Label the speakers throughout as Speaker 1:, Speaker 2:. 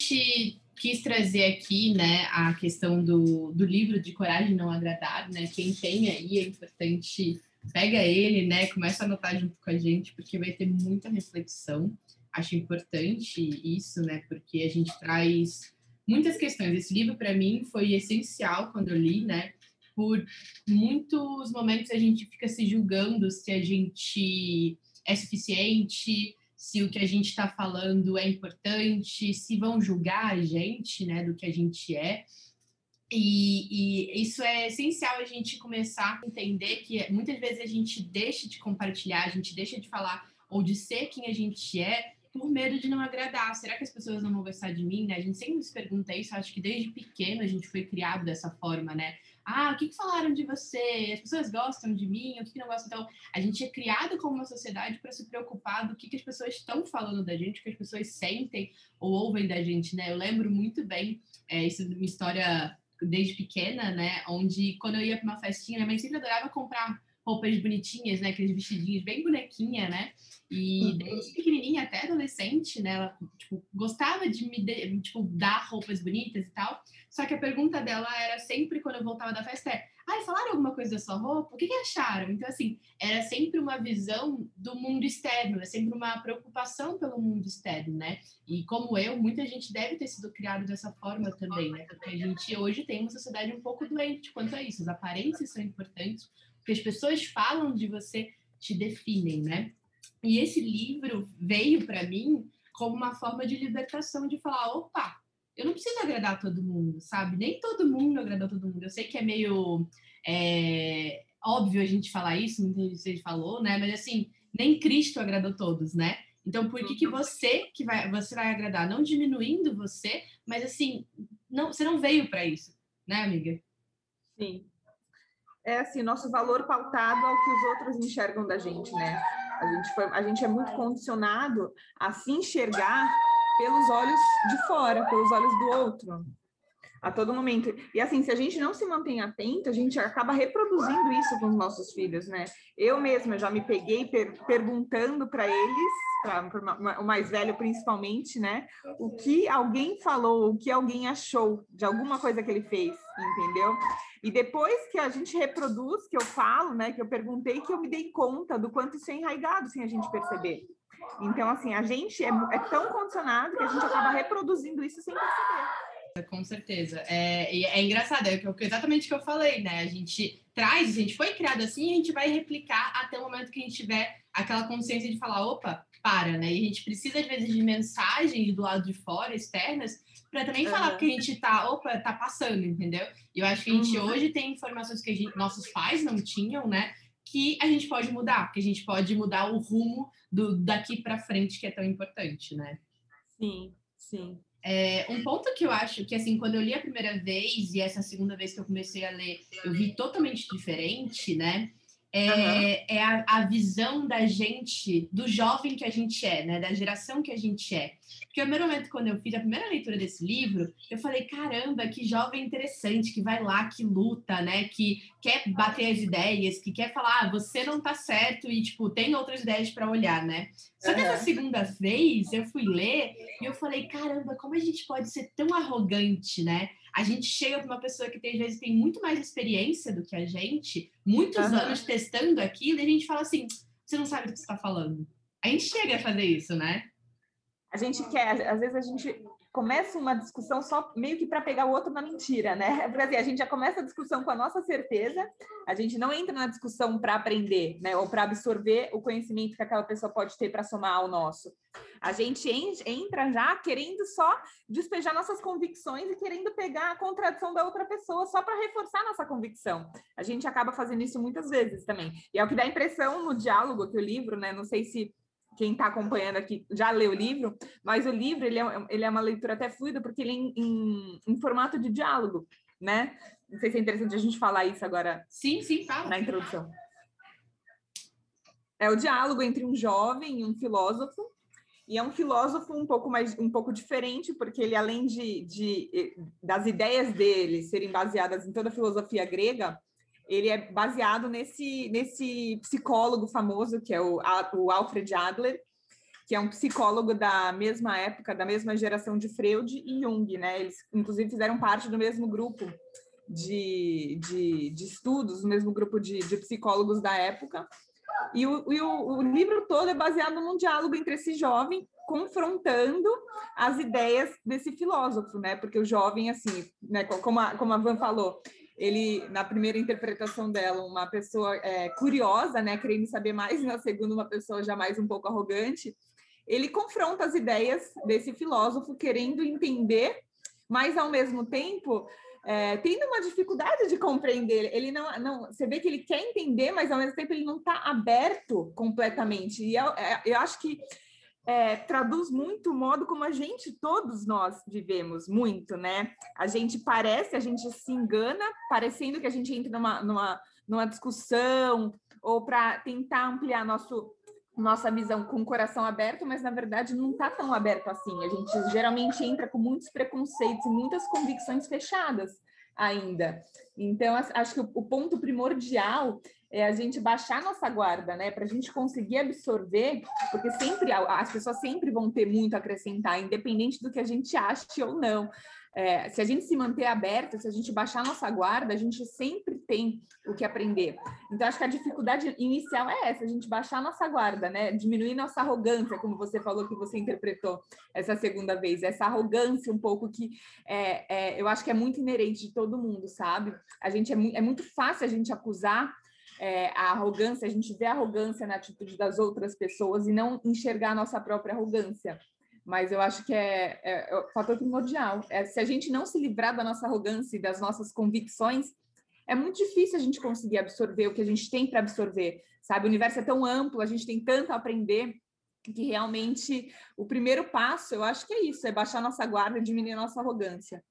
Speaker 1: gente quis trazer aqui, né, a questão do, do livro de Coragem Não Agradar, né? Quem tem aí é importante pega ele, né? Começa a anotar junto com a gente, porque vai ter muita reflexão. Acho importante isso, né? Porque a gente traz muitas questões. Esse livro, para mim, foi essencial quando eu li, né? Por muitos momentos a gente fica se julgando se a gente é suficiente, se o que a gente está falando é importante, se vão julgar a gente, né, do que a gente é. E, e, isso é essencial a gente começar a entender que muitas vezes a gente deixa de compartilhar, a gente deixa de falar ou de ser quem a gente é por medo de não agradar. Será que as pessoas não vão gostar de mim, né? A gente sempre se pergunta isso, acho que desde pequeno a gente foi criado dessa forma, né? Ah, o que, que falaram de você? As pessoas gostam de mim? O que, que não gostam? Então, a gente é criado como uma sociedade para se preocupar do que, que as pessoas estão falando da gente, o que as pessoas sentem ou ouvem da gente, né? Eu lembro muito bem, é, isso é uma história desde pequena, né? Onde quando eu ia para uma festinha, minha mãe sempre adorava comprar roupas bonitinhas, né? Aqueles vestidinhos bem bonequinha, né? E uhum. desde pequenininha até adolescente, né? Ela tipo, gostava de me de, tipo, dar roupas bonitas e tal. Só que a pergunta dela era sempre quando eu voltava da festa é ai, falaram alguma coisa da sua roupa? O que, que acharam? Então, assim, era sempre uma visão do mundo externo, é sempre uma preocupação pelo mundo externo, né? E como eu, muita gente deve ter sido criado dessa forma também, né? Porque a gente hoje tem uma sociedade um pouco doente quanto a isso. As aparências são importantes, porque as pessoas falam de você, te definem, né? E esse livro veio para mim como uma forma de libertação, de falar, opa, eu não preciso agradar todo mundo, sabe? Nem todo mundo agrada todo mundo. Eu sei que é meio é, óbvio a gente falar isso, muita gente falou, né? Mas assim, nem Cristo agradou todos, né? Então, por que, que você que vai você vai agradar? Não diminuindo você, mas assim, não, você não veio para isso, né, amiga?
Speaker 2: Sim. É assim, nosso valor pautado ao que os outros enxergam da gente, né? A gente, foi, a gente é muito condicionado a se enxergar pelos olhos de fora, pelos olhos do outro, a todo momento. E assim, se a gente não se mantém atento, a gente acaba reproduzindo isso com os nossos filhos, né? Eu mesma já me peguei per perguntando para eles, para o mais velho principalmente, né? O que alguém falou, o que alguém achou de alguma coisa que ele fez, entendeu? E depois que a gente reproduz, que eu falo, né? Que eu perguntei, que eu me dei conta do quanto isso é enraizado sem a gente perceber. Então, assim, a gente é, é tão condicionado que a gente acaba reproduzindo isso sem perceber.
Speaker 1: Com certeza. É, é engraçado, é exatamente o que eu falei, né? A gente traz, a gente foi criado assim, a gente vai replicar até o momento que a gente tiver aquela consciência de falar, opa, para, né? E a gente precisa, às vezes, de mensagens do lado de fora, externas, para também uhum. falar que a gente tá, opa, tá passando, entendeu? E eu acho que a gente uhum. hoje tem informações que gente, nossos pais não tinham, né? que a gente pode mudar, que a gente pode mudar o rumo do daqui para frente que é tão importante, né?
Speaker 2: Sim, sim.
Speaker 1: É, um ponto que eu acho que, assim, quando eu li a primeira vez e essa segunda vez que eu comecei a ler, eu vi totalmente diferente, né? É, uhum. é a, a, visão da gente, do jovem que a gente é, né? Da geração que a gente é. Porque o primeiro momento, quando eu fiz a primeira leitura desse livro, eu falei, caramba, que jovem interessante, que vai lá, que luta, né? Que quer bater as ideias, que quer falar, ah, você não tá certo e, tipo, tem outras ideias para olhar, né? Só que essa segunda vez, eu fui ler e eu falei, caramba, como a gente pode ser tão arrogante, né? A gente chega para uma pessoa que tem, às vezes tem muito mais experiência do que a gente, muitos uhum. anos testando aquilo, e a gente fala assim, você não sabe do que você está falando. A gente chega a fazer isso, né?
Speaker 2: a gente quer, às vezes a gente começa uma discussão só meio que para pegar o outro na mentira, né? Porque assim, a gente já começa a discussão com a nossa certeza, a gente não entra na discussão para aprender, né? Ou para absorver o conhecimento que aquela pessoa pode ter para somar ao nosso. A gente entra já querendo só despejar nossas convicções e querendo pegar a contradição da outra pessoa só para reforçar nossa convicção. A gente acaba fazendo isso muitas vezes também. E é o que dá impressão no diálogo que o livro, né? Não sei se quem está acompanhando aqui já leu o livro, mas o livro ele é, ele é uma leitura até fluida porque ele é em, em, em, formato de diálogo, né? Não sei se é interessante a gente falar isso agora.
Speaker 1: Sim, sim, fala.
Speaker 2: Na introdução. É o diálogo entre um jovem e um filósofo, e é um filósofo um pouco mais um pouco diferente, porque ele, além de, de das ideias dele serem baseadas em toda a filosofia grega, ele é baseado nesse, nesse psicólogo famoso, que é o, o Alfred Adler, que é um psicólogo da mesma época, da mesma geração de Freud e Jung, né? Eles, inclusive, fizeram parte do mesmo grupo de, de, de estudos, do mesmo grupo de, de psicólogos da época. E, o, e o, o livro todo é baseado num diálogo entre esse jovem confrontando as ideias desse filósofo, né? Porque o jovem, assim, né, como a, como a Van falou, ele, na primeira interpretação dela, uma pessoa é, curiosa, né, querendo saber mais, na segunda, uma pessoa já mais um pouco arrogante, ele confronta as ideias desse filósofo, querendo entender, mas ao mesmo tempo é, tendo uma dificuldade de compreender. Ele não, não, você vê que ele quer entender, mas ao mesmo tempo ele não está aberto completamente. E eu, é, eu acho que é, traduz muito o modo como a gente, todos nós vivemos muito, né? A gente parece, a gente se engana, parecendo que a gente entra numa, numa, numa discussão ou para tentar ampliar nosso, nossa visão com o coração aberto, mas na verdade não está tão aberto assim. A gente geralmente entra com muitos preconceitos e muitas convicções fechadas ainda. Então, acho que o ponto primordial é a gente baixar nossa guarda, né? Para a gente conseguir absorver, porque sempre as pessoas sempre vão ter muito a acrescentar, independente do que a gente ache ou não. É, se a gente se manter aberto, se a gente baixar nossa guarda, a gente sempre tem o que aprender. Então, acho que a dificuldade inicial é essa, a gente baixar nossa guarda, né? Diminuir nossa arrogância, como você falou que você interpretou essa segunda vez, essa arrogância um pouco que é, é, eu acho que é muito inerente de todo mundo, sabe? A gente é, mu é muito fácil a gente acusar é, a arrogância, a gente vê a arrogância na atitude das outras pessoas e não enxergar a nossa própria arrogância. Mas eu acho que é, é, é o fator primordial. É, se a gente não se livrar da nossa arrogância e das nossas convicções, é muito difícil a gente conseguir absorver o que a gente tem para absorver, sabe? O universo é tão amplo, a gente tem tanto a aprender que realmente o primeiro passo, eu acho que é isso, é baixar nossa guarda, diminuir a nossa arrogância.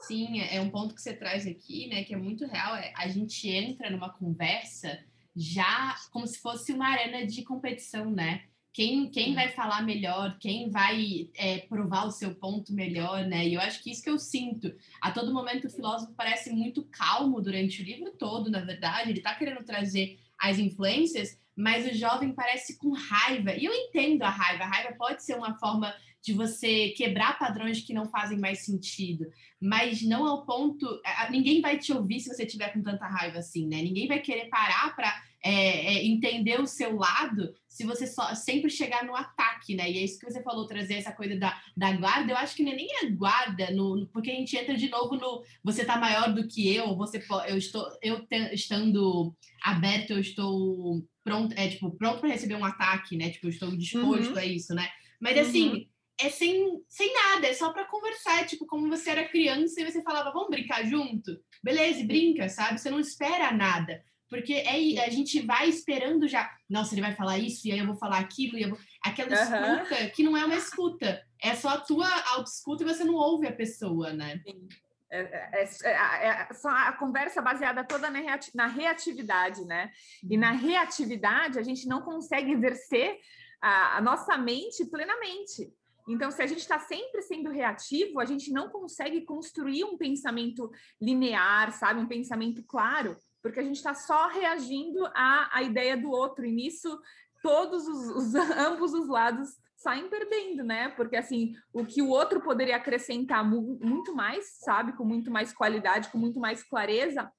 Speaker 1: Sim, é, é um ponto que você traz aqui, né, que é muito real. É, a gente entra numa conversa já como se fosse uma arena de competição, né? Quem, quem vai falar melhor, quem vai é, provar o seu ponto melhor, né? E eu acho que isso que eu sinto. A todo momento o filósofo parece muito calmo durante o livro todo, na verdade. Ele está querendo trazer as influências, mas o jovem parece com raiva. E eu entendo a raiva. A raiva pode ser uma forma de você quebrar padrões que não fazem mais sentido, mas não ao ponto. Ninguém vai te ouvir se você tiver com tanta raiva assim, né? Ninguém vai querer parar para é, é, entender o seu lado se você só sempre chegar no ataque, né? E é isso que você falou, trazer essa coisa da, da guarda. Eu acho que nem é guarda, no, porque a gente entra de novo no você tá maior do que eu, você eu estou eu te, estando aberto, eu estou pronto, é tipo pronto para receber um ataque, né? Tipo, eu estou disposto uhum. a isso, né? Mas assim, uhum é sem, sem nada, é só para conversar, tipo, como você era criança e você falava, vamos brincar junto? Beleza, brinca, sabe? Você não espera nada. Porque é, a gente vai esperando já, nossa, ele vai falar isso, e aí eu vou falar aquilo, e eu vou... aquela uhum. escuta que não é uma escuta, é só a tua auto-escuta e você não ouve a pessoa, né?
Speaker 2: Sim. É, é, é, é, só a conversa baseada toda na, reati na reatividade, né? E na uhum. reatividade a gente não consegue exercer a, a nossa mente plenamente. Então, se a gente está sempre sendo reativo, a gente não consegue construir um pensamento linear, sabe? Um pensamento claro, porque a gente está só reagindo à, à ideia do outro, e nisso todos os, os ambos os lados saem perdendo, né? Porque assim, o que o outro poderia acrescentar mu muito mais, sabe, com muito mais qualidade, com muito mais clareza,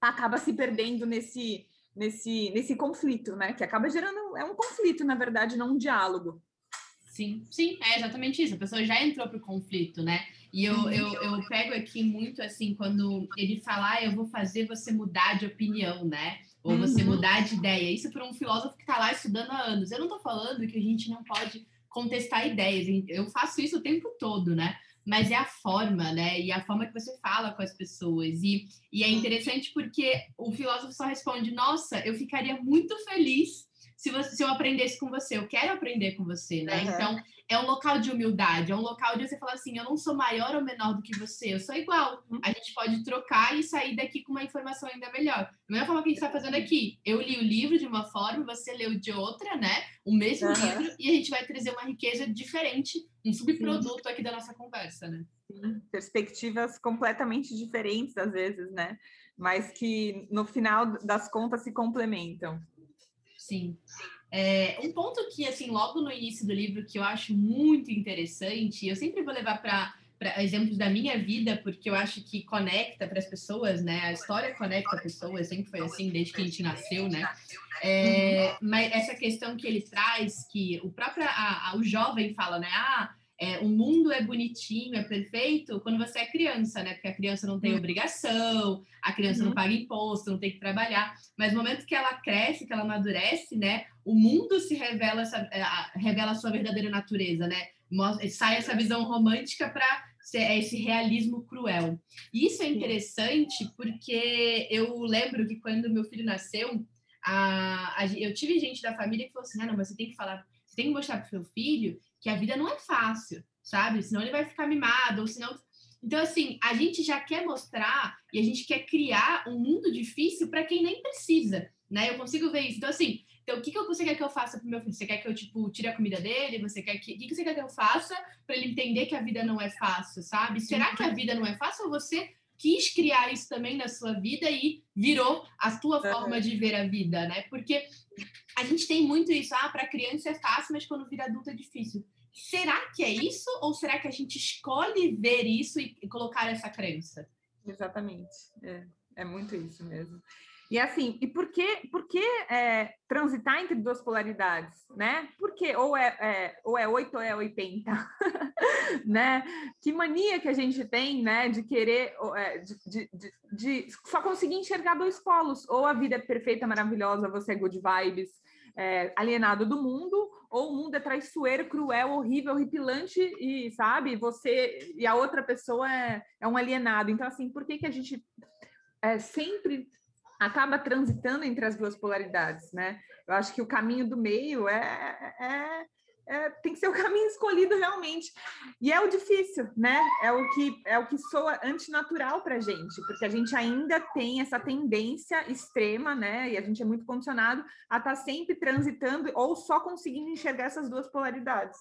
Speaker 2: acaba se perdendo nesse nesse nesse conflito, né? Que acaba gerando é um conflito, na verdade, não um diálogo.
Speaker 1: Sim, sim, é exatamente isso. A pessoa já entrou para o conflito, né? E eu, eu, eu pego aqui muito assim, quando ele fala, ah, eu vou fazer você mudar de opinião, né? Ou uhum. você mudar de ideia. Isso para um filósofo que está lá estudando há anos. Eu não estou falando que a gente não pode contestar ideias. Eu faço isso o tempo todo, né? Mas é a forma, né? E a forma que você fala com as pessoas. E, e é interessante porque o filósofo só responde: Nossa, eu ficaria muito feliz se, você, se eu aprendesse com você, eu quero aprender com você, né? Uhum. Então, é um local de humildade, é um local de você falar assim, eu não sou maior ou menor do que você, eu sou igual. Uhum. A gente pode trocar e sair daqui com uma informação ainda melhor. Da mesma forma que a gente está fazendo aqui. Eu li o livro de uma forma, você leu de outra, né? O mesmo uhum. livro, e a gente vai trazer uma riqueza diferente, um subproduto Sim. aqui da nossa conversa, né?
Speaker 2: Sim. Perspectivas completamente diferentes, às vezes, né? Mas que no final das contas se complementam.
Speaker 1: Sim. É, um ponto que, assim, logo no início do livro, que eu acho muito interessante, eu sempre vou levar para exemplos da minha vida, porque eu acho que conecta para as pessoas, né? A história conecta pessoas, sempre foi assim, desde que a gente nasceu, né? É, mas essa questão que ele traz, que o próprio a, a, o jovem fala, né? Ah, é, o mundo é bonitinho, é perfeito quando você é criança, né? Porque a criança não tem uhum. obrigação, a criança uhum. não paga imposto, não tem que trabalhar. Mas no momento que ela cresce, que ela amadurece, né? O mundo se revela, é, revela a sua verdadeira natureza, né? Sai essa visão romântica para é esse realismo cruel. E isso é interessante porque eu lembro que quando meu filho nasceu, a, a, eu tive gente da família que falou assim: ah, não, mas você tem que falar, você tem que mostrar para o seu filho que a vida não é fácil, sabe? Senão ele vai ficar mimado, ou senão. Então, assim, a gente já quer mostrar e a gente quer criar um mundo difícil para quem nem precisa, né? Eu consigo ver isso. Então, assim, então, o que, que você quer que eu faça pro meu filho? Você quer que eu, tipo, tire a comida dele? Você quer que... O que, que você quer que eu faça para ele entender que a vida não é fácil, sabe? Será que a vida não é fácil ou você quis criar isso também na sua vida e virou a tua forma de ver a vida, né? Porque a gente tem muito isso, ah, para criança é fácil, mas quando vira adulto é difícil. Será que é isso ou será que a gente escolhe ver isso e colocar essa crença?
Speaker 2: Exatamente, é, é muito isso mesmo. E assim, e por que, por que é, transitar entre duas polaridades, né? Porque ou é, é, ou é 8 ou é 80, né? Que mania que a gente tem, né, de querer, é, de, de, de, de, só conseguir enxergar dois polos, ou a vida é perfeita, maravilhosa, você é good vibes, é, alienado do mundo, ou o mundo é traiçoeiro, cruel, horrível, horripilante, e sabe, você e a outra pessoa é, é um alienado. Então, assim, por que, que a gente é, sempre acaba transitando entre as duas polaridades, né? Eu acho que o caminho do meio é, é, é, tem que ser o caminho escolhido realmente. E é o difícil, né? É o que é o que soa antinatural para a gente, porque a gente ainda tem essa tendência extrema, né? E a gente é muito condicionado a estar tá sempre transitando ou só conseguindo enxergar essas duas polaridades.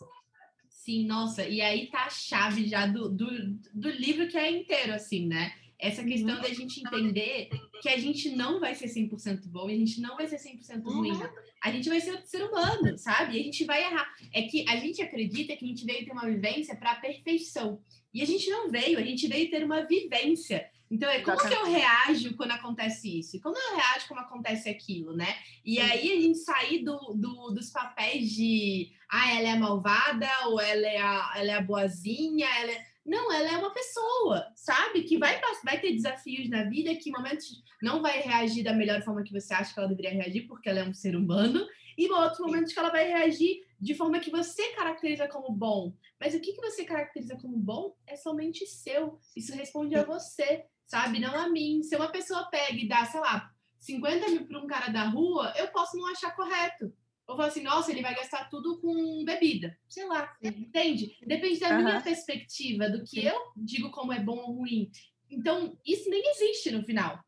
Speaker 1: Sim, nossa, e aí tá a chave já do, do, do livro que é inteiro, assim, né? Essa questão uhum. da gente entender que a gente não vai ser 100% bom e a gente não vai ser 100% ruim. Uhum. A gente vai ser outro ser humano, sabe? E a gente vai errar. É que a gente acredita que a gente veio ter uma vivência para a perfeição. E a gente não veio, a gente veio ter uma vivência. Então, é como que eu reajo quando acontece isso? Como eu reajo quando acontece aquilo, né? E aí a gente sair do, do, dos papéis de ah, ela é malvada, ou ela é a, ela é a boazinha, ela é não, ela é uma pessoa, sabe? Que vai, vai ter desafios na vida, que em momentos não vai reagir da melhor forma que você acha que ela deveria reagir, porque ela é um ser humano, e outros momentos que ela vai reagir de forma que você caracteriza como bom. Mas o que, que você caracteriza como bom é somente seu. Isso responde a você, sabe? Não a mim. Se uma pessoa pega e dá, sei lá, 50 mil para um cara da rua, eu posso não achar correto. Ou falar assim, nossa, ele vai gastar tudo com bebida. Sei lá, entende? Depende da uhum. minha perspectiva, do que eu digo como é bom ou ruim. Então, isso nem existe no final.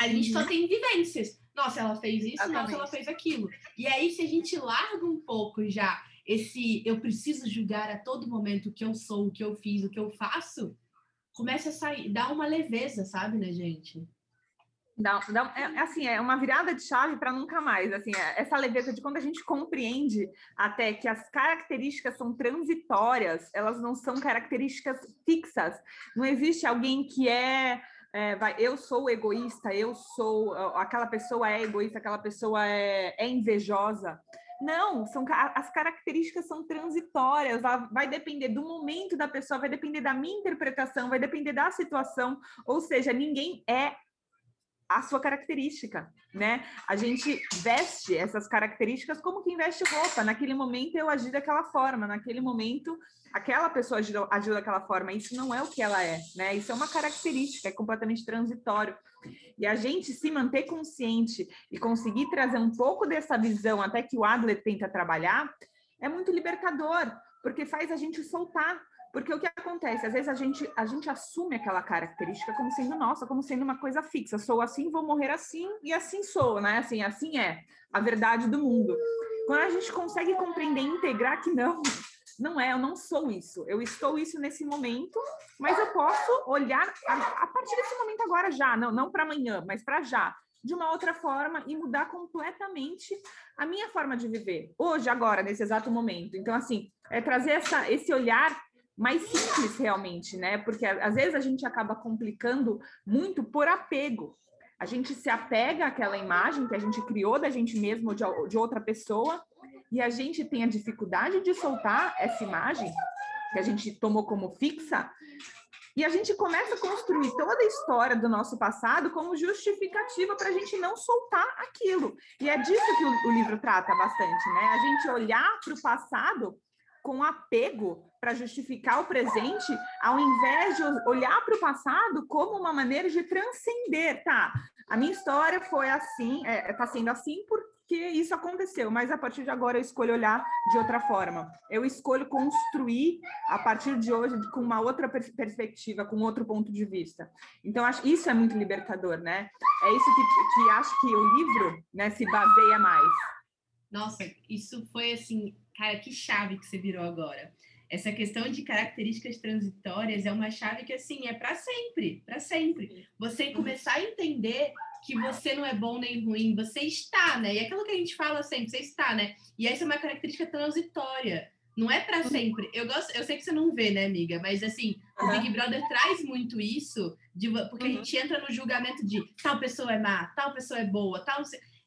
Speaker 1: A gente uhum. só tem vivências. Nossa, ela fez isso, Exatamente. nossa, ela fez aquilo. E aí, se a gente larga um pouco já esse eu preciso julgar a todo momento o que eu sou, o que eu fiz, o que eu faço, começa a sair, dá uma leveza, sabe, né, gente?
Speaker 2: Dá, dá, é, é, assim, é uma virada de chave para nunca mais. Assim, é, essa leveza de quando a gente compreende até que as características são transitórias, elas não são características fixas. Não existe alguém que é, é vai, eu sou egoísta, eu sou aquela pessoa é egoísta, aquela pessoa é, é invejosa. Não, são as características são transitórias, vai depender do momento da pessoa, vai depender da minha interpretação, vai depender da situação, ou seja, ninguém é a sua característica, né? A gente veste essas características como quem veste roupa. Naquele momento eu agi daquela forma, naquele momento aquela pessoa agiu, agiu daquela forma. Isso não é o que ela é, né? Isso é uma característica, é completamente transitório. E a gente se manter consciente e conseguir trazer um pouco dessa visão até que o Adler tenta trabalhar é muito libertador, porque faz a gente soltar porque o que acontece? Às vezes a gente, a gente assume aquela característica como sendo nossa, como sendo uma coisa fixa. Sou assim, vou morrer assim, e assim sou, né? Assim, assim é a verdade do mundo. Quando a gente consegue compreender e integrar que não, não é, eu não sou isso. Eu estou isso nesse momento, mas eu posso olhar a, a partir desse momento agora já, não, não para amanhã, mas para já. de uma outra forma e mudar completamente a minha forma de viver, hoje, agora, nesse exato momento. Então, assim, é trazer essa, esse olhar mais simples realmente, né? Porque às vezes a gente acaba complicando muito por apego. A gente se apega àquela imagem que a gente criou da gente mesmo ou de, de outra pessoa e a gente tem a dificuldade de soltar essa imagem que a gente tomou como fixa e a gente começa a construir toda a história do nosso passado como justificativa para a gente não soltar aquilo. E é disso que o, o livro trata bastante, né? A gente olhar para o passado com apego para justificar o presente, ao invés de olhar para o passado como uma maneira de transcender, tá? A minha história foi assim, está é, tá sendo assim porque isso aconteceu, mas a partir de agora eu escolho olhar de outra forma. Eu escolho construir a partir de hoje com uma outra perspectiva, com outro ponto de vista. Então, acho isso é muito libertador, né? É isso que, que acho que o livro né, se baseia mais.
Speaker 1: Nossa, isso foi assim Cara, que chave que você virou agora. Essa questão de características transitórias é uma chave que, assim, é para sempre, para sempre. Você começar a entender que você não é bom nem ruim, você está, né? E é aquilo que a gente fala sempre, você está, né? E essa é uma característica transitória. Não é para sempre. Eu gosto, eu sei que você não vê, né, amiga? Mas assim, uhum. o Big Brother traz muito isso, de, porque uhum. a gente entra no julgamento de tal pessoa é má, tal pessoa é boa, tal.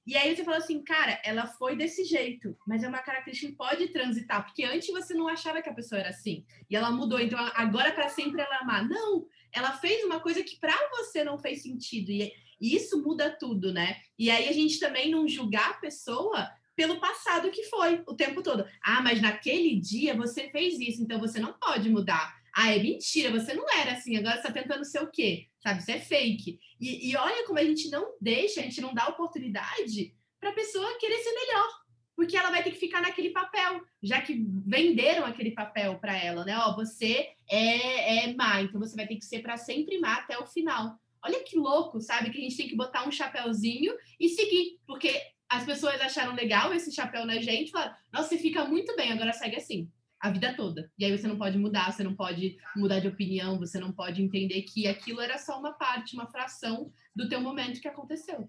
Speaker 1: E aí você fala assim, cara, ela foi desse jeito, mas é uma característica que pode transitar, porque antes você não achava que a pessoa era assim, e ela mudou, então agora para sempre ela amar. Não, ela fez uma coisa que para você não fez sentido, e isso muda tudo, né? E aí a gente também não julgar a pessoa pelo passado que foi o tempo todo. Ah, mas naquele dia você fez isso, então você não pode mudar. Ah, é mentira, você não era assim, agora você está tentando ser o quê? Sabe, isso é fake. E, e olha como a gente não deixa, a gente não dá oportunidade para a pessoa querer ser melhor, porque ela vai ter que ficar naquele papel, já que venderam aquele papel para ela, né? Ó, você é, é má, então você vai ter que ser para sempre má até o final. Olha que louco, sabe? Que a gente tem que botar um chapéuzinho e seguir, porque as pessoas acharam legal esse chapéu na gente, falaram, nossa, você fica muito bem, agora segue assim a vida toda. E aí você não pode mudar, você não pode mudar de opinião, você não pode entender que aquilo era só uma parte, uma fração do teu momento que aconteceu.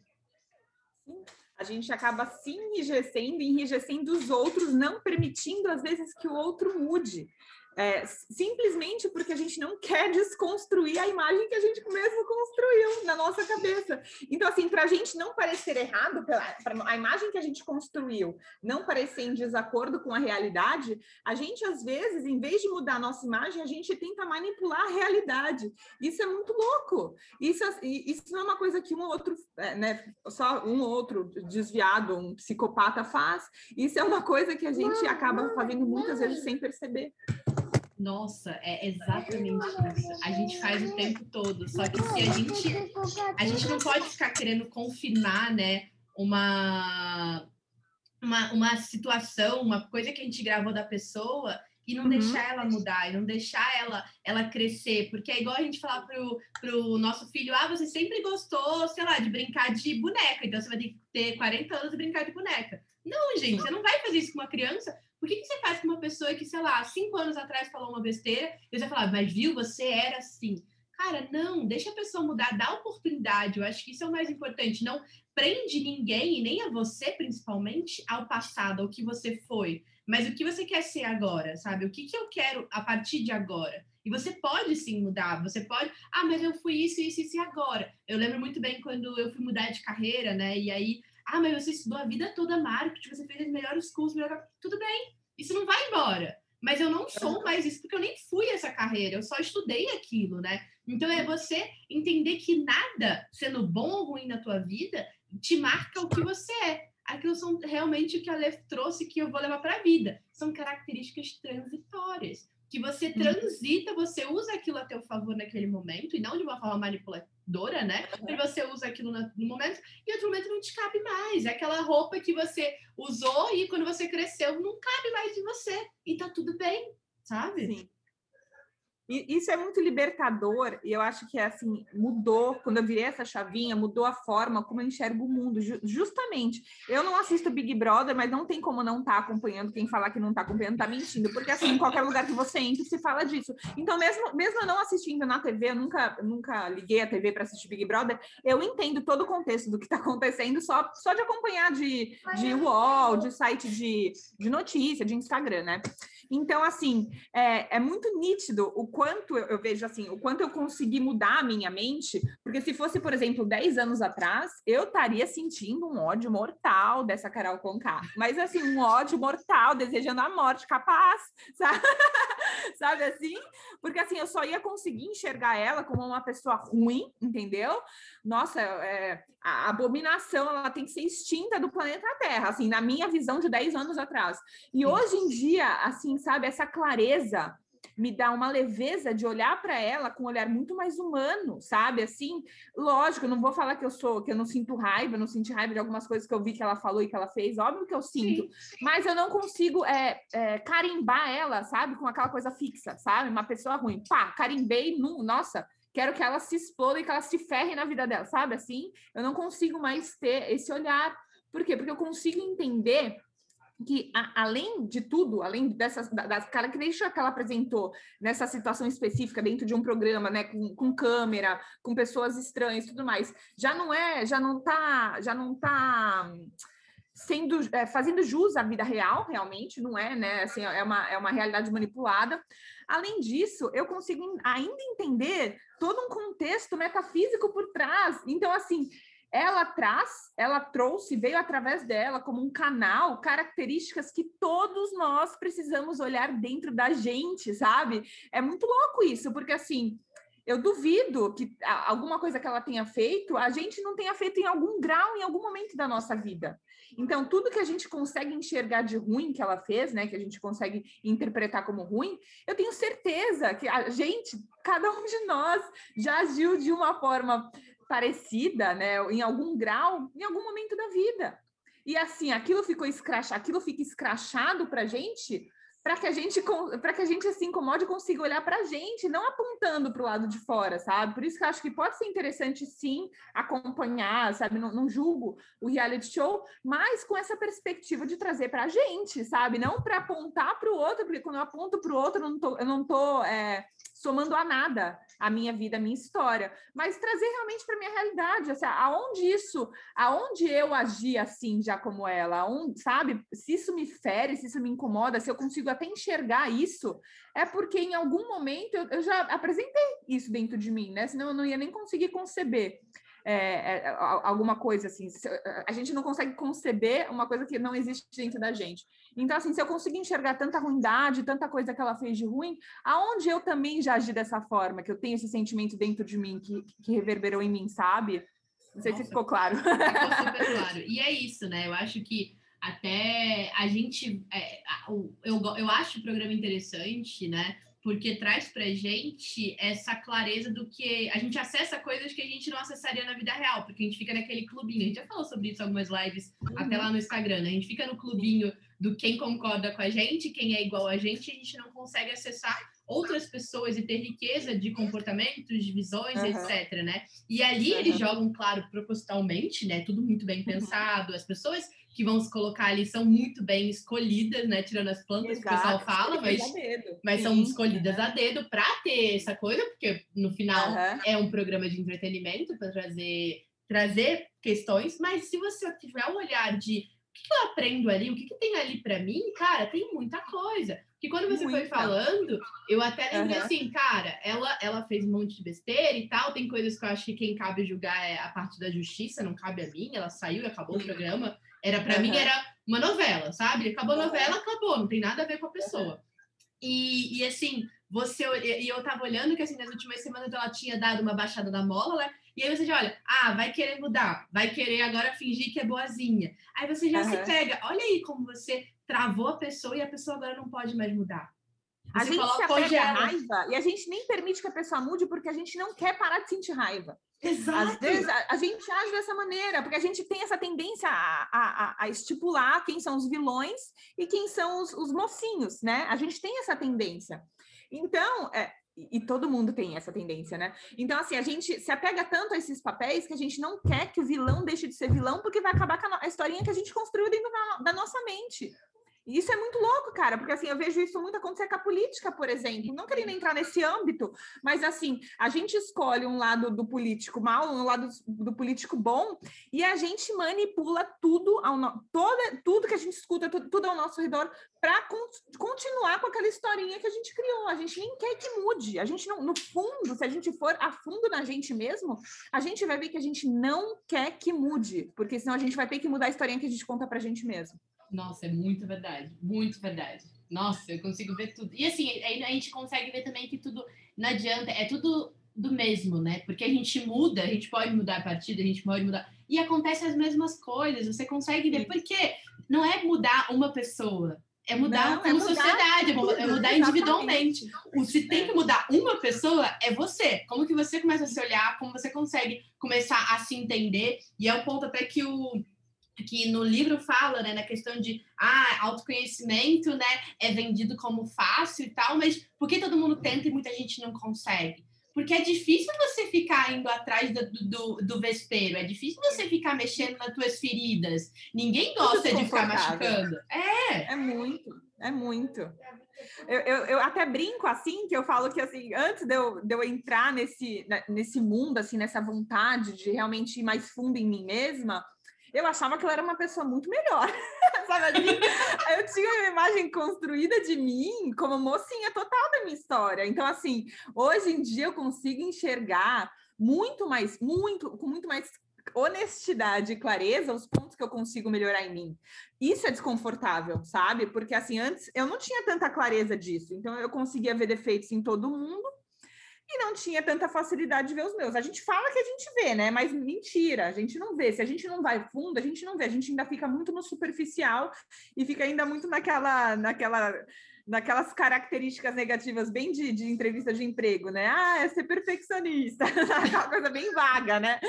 Speaker 2: Sim. A gente acaba se enrijecendo, enrijecendo os outros, não permitindo às vezes que o outro mude. É, simplesmente porque a gente não quer desconstruir a imagem que a gente mesmo construiu na nossa cabeça. Então, assim, para a gente não parecer errado, para a imagem que a gente construiu não parecer em desacordo com a realidade, a gente, às vezes, em vez de mudar a nossa imagem, a gente tenta manipular a realidade. Isso é muito louco. Isso, isso não é uma coisa que um ou outro, é, né, só um ou outro desviado, um psicopata faz. Isso é uma coisa que a gente acaba fazendo muitas vezes sem perceber.
Speaker 1: Nossa, é exatamente isso. A gente faz o tempo todo. Só que se a gente. A gente não pode ficar querendo confirmar, né? Uma, uma, uma situação, uma coisa que a gente gravou da pessoa e não uhum. deixar ela mudar, e não deixar ela ela crescer, porque é igual a gente falar pro, pro nosso filho, ah, você sempre gostou, sei lá, de brincar de boneca, então você vai ter que ter 40 anos e brincar de boneca. Não, gente, você não vai fazer isso com uma criança, por que, que você faz com uma pessoa que, sei lá, cinco anos atrás falou uma besteira e você falar, mas viu, você era assim. Cara, não, deixa a pessoa mudar, dá oportunidade. Eu acho que isso é o mais importante. Não prende ninguém, nem a você, principalmente, ao passado, ao que você foi. Mas o que você quer ser agora, sabe? O que, que eu quero a partir de agora? E você pode sim mudar, você pode. Ah, mas eu fui isso, isso, isso e agora. Eu lembro muito bem quando eu fui mudar de carreira, né? E aí ah, mas você estudou a vida toda marketing, você fez os melhores cursos, melhor... tudo bem, isso não vai embora. Mas eu não sou mais isso porque eu nem fui essa carreira, eu só estudei aquilo, né? Então é você entender que nada, sendo bom ou ruim na tua vida, te marca o que você é. Aquilo são realmente o que a Aleph trouxe que eu vou levar para a vida. São características transitórias que você uhum. transita, você usa aquilo a teu favor naquele momento, e não de uma forma manipuladora, né? Uhum. você usa aquilo no momento, e outro momento não te cabe mais. É aquela roupa que você usou e quando você cresceu não cabe mais em você. E tá tudo bem, sabe? Sim.
Speaker 2: E isso é muito libertador, e eu acho que assim, mudou, quando eu virei essa chavinha, mudou a forma como eu enxergo o mundo. Justamente, eu não assisto Big Brother, mas não tem como não estar tá acompanhando. Quem falar que não está acompanhando está mentindo, porque assim, em qualquer lugar que você entre, se fala disso. Então, mesmo, mesmo eu não assistindo na TV, eu nunca, nunca liguei a TV para assistir Big Brother, eu entendo todo o contexto do que está acontecendo só, só de acompanhar de, de UOL, de site de, de notícia, de Instagram, né? Então, assim, é, é muito nítido o quanto eu, eu, vejo assim, o quanto eu consegui mudar a minha mente, porque se fosse, por exemplo, 10 anos atrás, eu estaria sentindo um ódio mortal dessa Carol Conká. Mas assim, um ódio mortal, desejando a morte, capaz, sabe? sabe assim? Porque assim, eu só ia conseguir enxergar ela como uma pessoa ruim, entendeu? Nossa, é, a abominação ela tem que ser extinta do planeta Terra, assim, na minha visão de 10 anos atrás. E hoje em dia, assim, sabe, essa clareza me dá uma leveza de olhar para ela com um olhar muito mais humano, sabe? Assim, lógico, eu não vou falar que eu sou, que eu não sinto raiva, não sinto raiva de algumas coisas que eu vi que ela falou e que ela fez, óbvio que eu sinto, Sim. mas eu não consigo é, é, carimbar ela, sabe? Com aquela coisa fixa, sabe? Uma pessoa ruim, pá, carimbei, no, nossa, quero que ela se exploda e que ela se ferre na vida dela, sabe? Assim, eu não consigo mais ter esse olhar. Por quê? Porque eu consigo entender que a, além de tudo, além dessas das características que ela apresentou nessa situação específica dentro de um programa, né, com, com câmera, com pessoas estranhas, tudo mais, já não é, já não tá, já não tá sendo é, fazendo jus à vida real, realmente, não é, né? Assim, é uma, é uma realidade manipulada. Além disso, eu consigo ainda entender todo um contexto metafísico por trás. Então, assim, ela traz, ela trouxe, veio através dela como um canal, características que todos nós precisamos olhar dentro da gente, sabe? É muito louco isso, porque assim, eu duvido que alguma coisa que ela tenha feito, a gente não tenha feito em algum grau, em algum momento da nossa vida. Então, tudo que a gente consegue enxergar de ruim que ela fez, né, que a gente consegue interpretar como ruim, eu tenho certeza que a gente, cada um de nós, já agiu de uma forma parecida, né, em algum grau, em algum momento da vida. E assim, aquilo ficou escrachado, aquilo fica escrachado para gente, para que a gente para que a gente se incomode e consiga olhar para a gente, não apontando para o lado de fora, sabe? Por isso que eu acho que pode ser interessante sim acompanhar, sabe? Não, não julgo o reality show, mas com essa perspectiva de trazer para a gente, sabe? Não para apontar para o outro, porque quando eu aponto para o outro, eu não tô, eu não tô é, somando a nada a minha vida, a minha história, mas trazer realmente para minha realidade, assim, aonde isso, aonde eu agi assim já como ela, aonde, sabe? Se isso me fere, se isso me incomoda, se eu consigo até enxergar isso, é porque em algum momento eu, eu já apresentei isso dentro de mim, né? Senão eu não ia nem conseguir conceber. É, é, alguma coisa assim. A gente não consegue conceber uma coisa que não existe dentro da gente. Então, assim, se eu conseguir enxergar tanta ruindade, tanta coisa que ela fez de ruim, aonde eu também já agi dessa forma, que eu tenho esse sentimento dentro de mim que, que reverberou em mim, sabe? Não sei Nossa, se ficou claro. Ficou
Speaker 1: super claro. E é isso, né? Eu acho que até a gente. É, eu, eu acho o programa interessante, né? Porque traz pra gente essa clareza do que a gente acessa coisas que a gente não acessaria na vida real, porque a gente fica naquele clubinho. A gente já falou sobre isso em algumas lives, uhum. até lá no Instagram, né? A gente fica no clubinho do quem concorda com a gente, quem é igual a gente, e a gente não consegue acessar outras pessoas e ter riqueza de comportamentos, de visões, uhum. etc, né? E ali uhum. eles jogam, claro, propositalmente, né? Tudo muito bem uhum. pensado, as pessoas que vão se colocar ali são muito bem escolhidas, né? Tirando as plantas Exato, que o pessoal fala, mas, mas são escolhidas a dedo para ter essa coisa, porque no final uhum. é um programa de entretenimento para trazer, trazer questões, mas se você tiver um olhar de o que, eu aprendo ali, o que, que tem ali para mim, cara, tem muita coisa. Que quando você Muita. foi falando, eu até lembrei uhum. assim, cara, ela, ela fez um monte de besteira e tal. Tem coisas que eu acho que quem cabe julgar é a parte da justiça, não cabe a mim. Ela saiu e acabou o programa. Era para uhum. mim era uma novela, sabe? Acabou a novela, acabou, não tem nada a ver com a pessoa. E, e assim, você e eu tava olhando que assim nas últimas semanas ela tinha dado uma baixada da mola, né? E aí você já olha, ah, vai querer mudar, vai querer agora fingir que é boazinha. Aí você já uhum. se pega, olha aí como você travou a pessoa e a pessoa agora não pode mais mudar.
Speaker 2: Você a gente se apega à raiva e a gente nem permite que a pessoa mude porque a gente não quer parar de sentir raiva.
Speaker 1: Exato.
Speaker 2: Às vezes a, a, gente age dessa maneira, porque a gente tem essa tendência a, a, a estipular quem são os vilões e quem são os, os, mocinhos, né? A gente tem essa tendência. Então, é, e todo mundo tem essa tendência, né? Então, assim, a gente se apega tanto a esses papéis que a gente não quer que o vilão deixe de ser vilão, porque vai acabar com a, historinha que a gente construiu dentro da, da nossa mente. E isso é muito louco, cara, porque assim, eu vejo isso muito acontecer com a política, por exemplo. Não querendo entrar nesse âmbito, mas assim, a gente escolhe um lado do político mal, um lado do político bom, e a gente manipula tudo ao no... Toda, tudo que a gente escuta, tudo, ao nosso redor, para con continuar com aquela historinha que a gente criou. A gente nem quer que mude. A gente não, no fundo, se a gente for a fundo na gente mesmo, a gente vai ver que a gente não quer que mude, porque senão a gente vai ter que mudar a historinha que a gente conta pra gente mesmo.
Speaker 1: Nossa, é muito verdade, muito verdade. Nossa, eu consigo ver tudo. E assim, a gente consegue ver também que tudo não adianta, é tudo do mesmo, né? Porque a gente muda, a gente pode mudar a partida, a gente pode mudar. E acontece as mesmas coisas, você consegue ver. Porque não é mudar uma pessoa, é mudar não, como é mudar sociedade, é tudo, é mudar individualmente. Se tem que mudar uma pessoa, é você. Como que você começa a se olhar, como você consegue começar a se entender. E é o ponto até que o que no livro fala, né, na questão de ah, autoconhecimento, né, é vendido como fácil e tal, mas por que todo mundo tenta e muita gente não consegue? Porque é difícil você ficar indo atrás do, do, do vespeiro, é difícil você ficar mexendo nas tuas feridas. Ninguém gosta de ficar machucando. É.
Speaker 2: É muito, é muito. Eu, eu, eu, até brinco assim, que eu falo que assim, antes de eu, de eu entrar nesse, nesse mundo, assim, nessa vontade de realmente ir mais fundo em mim mesma, eu achava que eu era uma pessoa muito melhor. Sabe? Eu tinha uma imagem construída de mim como mocinha total da minha história. Então, assim, hoje em dia eu consigo enxergar muito mais, muito, com muito mais honestidade e clareza os pontos que eu consigo melhorar em mim. Isso é desconfortável, sabe? Porque assim, antes eu não tinha tanta clareza disso. Então eu conseguia ver defeitos em todo mundo e não tinha tanta facilidade de ver os meus. A gente fala que a gente vê, né? Mas mentira, a gente não vê. Se a gente não vai fundo, a gente não vê. A gente ainda fica muito no superficial e fica ainda muito naquela, naquela, naquelas características negativas bem de, de entrevista de emprego, né? Ah, é ser perfeccionista, aquela coisa bem vaga, né?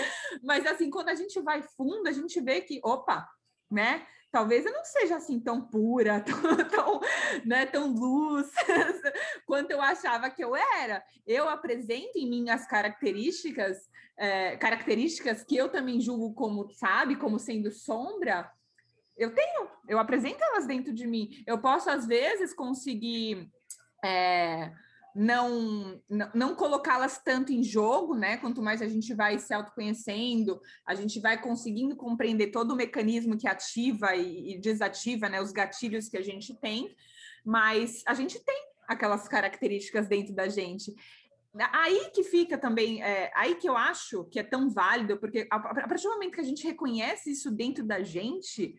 Speaker 2: Mas assim, quando a gente vai fundo, a gente vê que, opa, né? Talvez eu não seja assim tão pura, tão, tão, né, tão luz quanto eu achava que eu era. Eu apresento em mim as características, é, características que eu também julgo como, sabe, como sendo sombra. Eu tenho, eu apresento elas dentro de mim. Eu posso, às vezes, conseguir. É, não, não, colocá-las tanto em jogo, né? Quanto mais a gente vai se autoconhecendo, a gente vai conseguindo compreender todo o mecanismo que ativa e, e desativa, né? Os gatilhos que a gente tem, mas a gente tem aquelas características dentro da gente. Aí que fica também, é, aí que eu acho que é tão válido, porque a, a partir do momento que a gente reconhece isso dentro da gente,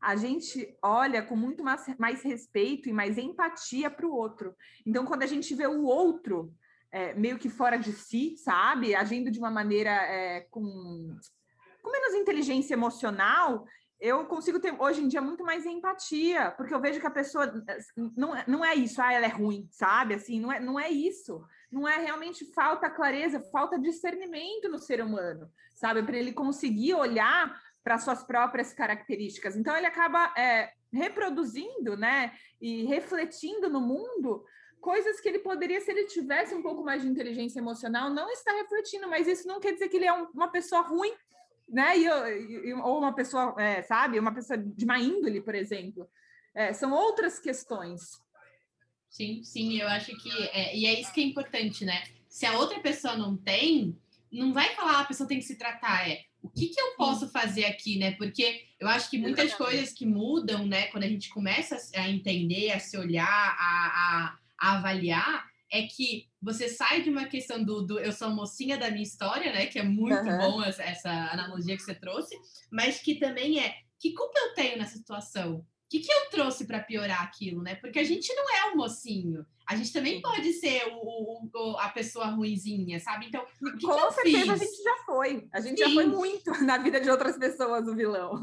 Speaker 2: a gente olha com muito mais, mais respeito e mais empatia para o outro. Então, quando a gente vê o outro é, meio que fora de si, sabe, agindo de uma maneira é, com, com menos inteligência emocional, eu consigo ter hoje em dia muito mais empatia, porque eu vejo que a pessoa não, não é isso, ah, ela é ruim, sabe? Assim, não é, não é isso. Não é realmente falta clareza, falta discernimento no ser humano, sabe? Para ele conseguir olhar para suas próprias características. Então ele acaba é, reproduzindo, né, e refletindo no mundo coisas que ele poderia, se ele tivesse um pouco mais de inteligência emocional, não está refletindo. Mas isso não quer dizer que ele é um, uma pessoa ruim, né? E, e, ou uma pessoa, é, sabe, uma pessoa de má índole, por exemplo. É, são outras questões.
Speaker 1: Sim, sim, eu acho que é, e é isso que é importante, né? Se a outra pessoa não tem, não vai falar ah, a pessoa tem que se tratar, é o que, que eu posso fazer aqui, né? Porque eu acho que muitas coisas que mudam, né, quando a gente começa a entender, a se olhar, a, a, a avaliar, é que você sai de uma questão do, do, eu sou mocinha da minha história, né? Que é muito uhum. bom essa, essa, analogia que você trouxe, mas que também é que culpa eu tenho nessa situação? Que, que eu trouxe para piorar aquilo, né? Porque a gente não é o mocinho. A gente também pode ser o, o a pessoa ruizinha, sabe? Então,
Speaker 2: o que Com que certeza fiz? a gente já foi. A gente Sim. já foi muito na vida de outras pessoas o vilão.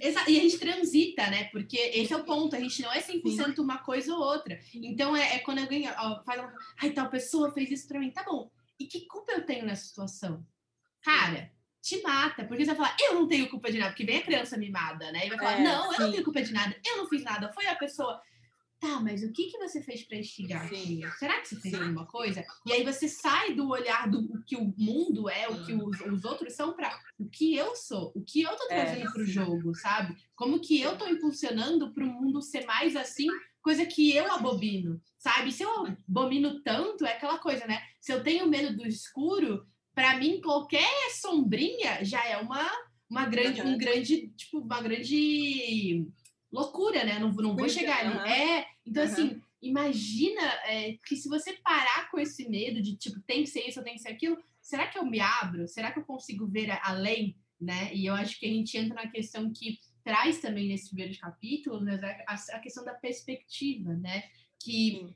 Speaker 1: Exato. E a gente transita, né? Porque esse é o ponto. A gente não é 100% Sim. uma coisa ou outra. Então, é, é quando alguém ó, fala, ai, tal pessoa fez isso para mim. Tá bom. E que culpa eu tenho nessa situação? Cara, te mata, porque você vai falar, eu não tenho culpa de nada, porque vem a criança mimada, né? E vai falar, é, não, sim. eu não tenho culpa de nada, eu não fiz nada, foi a pessoa. tá, mas o que, que você fez para instigar? Será que você fez Sim. alguma coisa? E aí você sai do olhar do o que o mundo é, o que os, os outros são, para o que eu sou, o que eu tô é. trazendo é. para o jogo, sabe? Como que eu tô impulsionando para o mundo ser mais assim, coisa que eu abobino, sabe? Se eu abomino tanto, é aquela coisa, né? Se eu tenho medo do escuro, para mim qualquer sombrinha já é uma uma grande, um grande, tipo, uma grande loucura, né? Não, não vou chegar ali. É, então, uhum. assim, imagina é, que se você parar com esse medo de, tipo, tem que ser isso, tem que ser aquilo, será que eu me abro? Será que eu consigo ver além, né? E eu acho que a gente entra na questão que traz também nesse primeiro capítulo, né, a, a questão da perspectiva, né? Que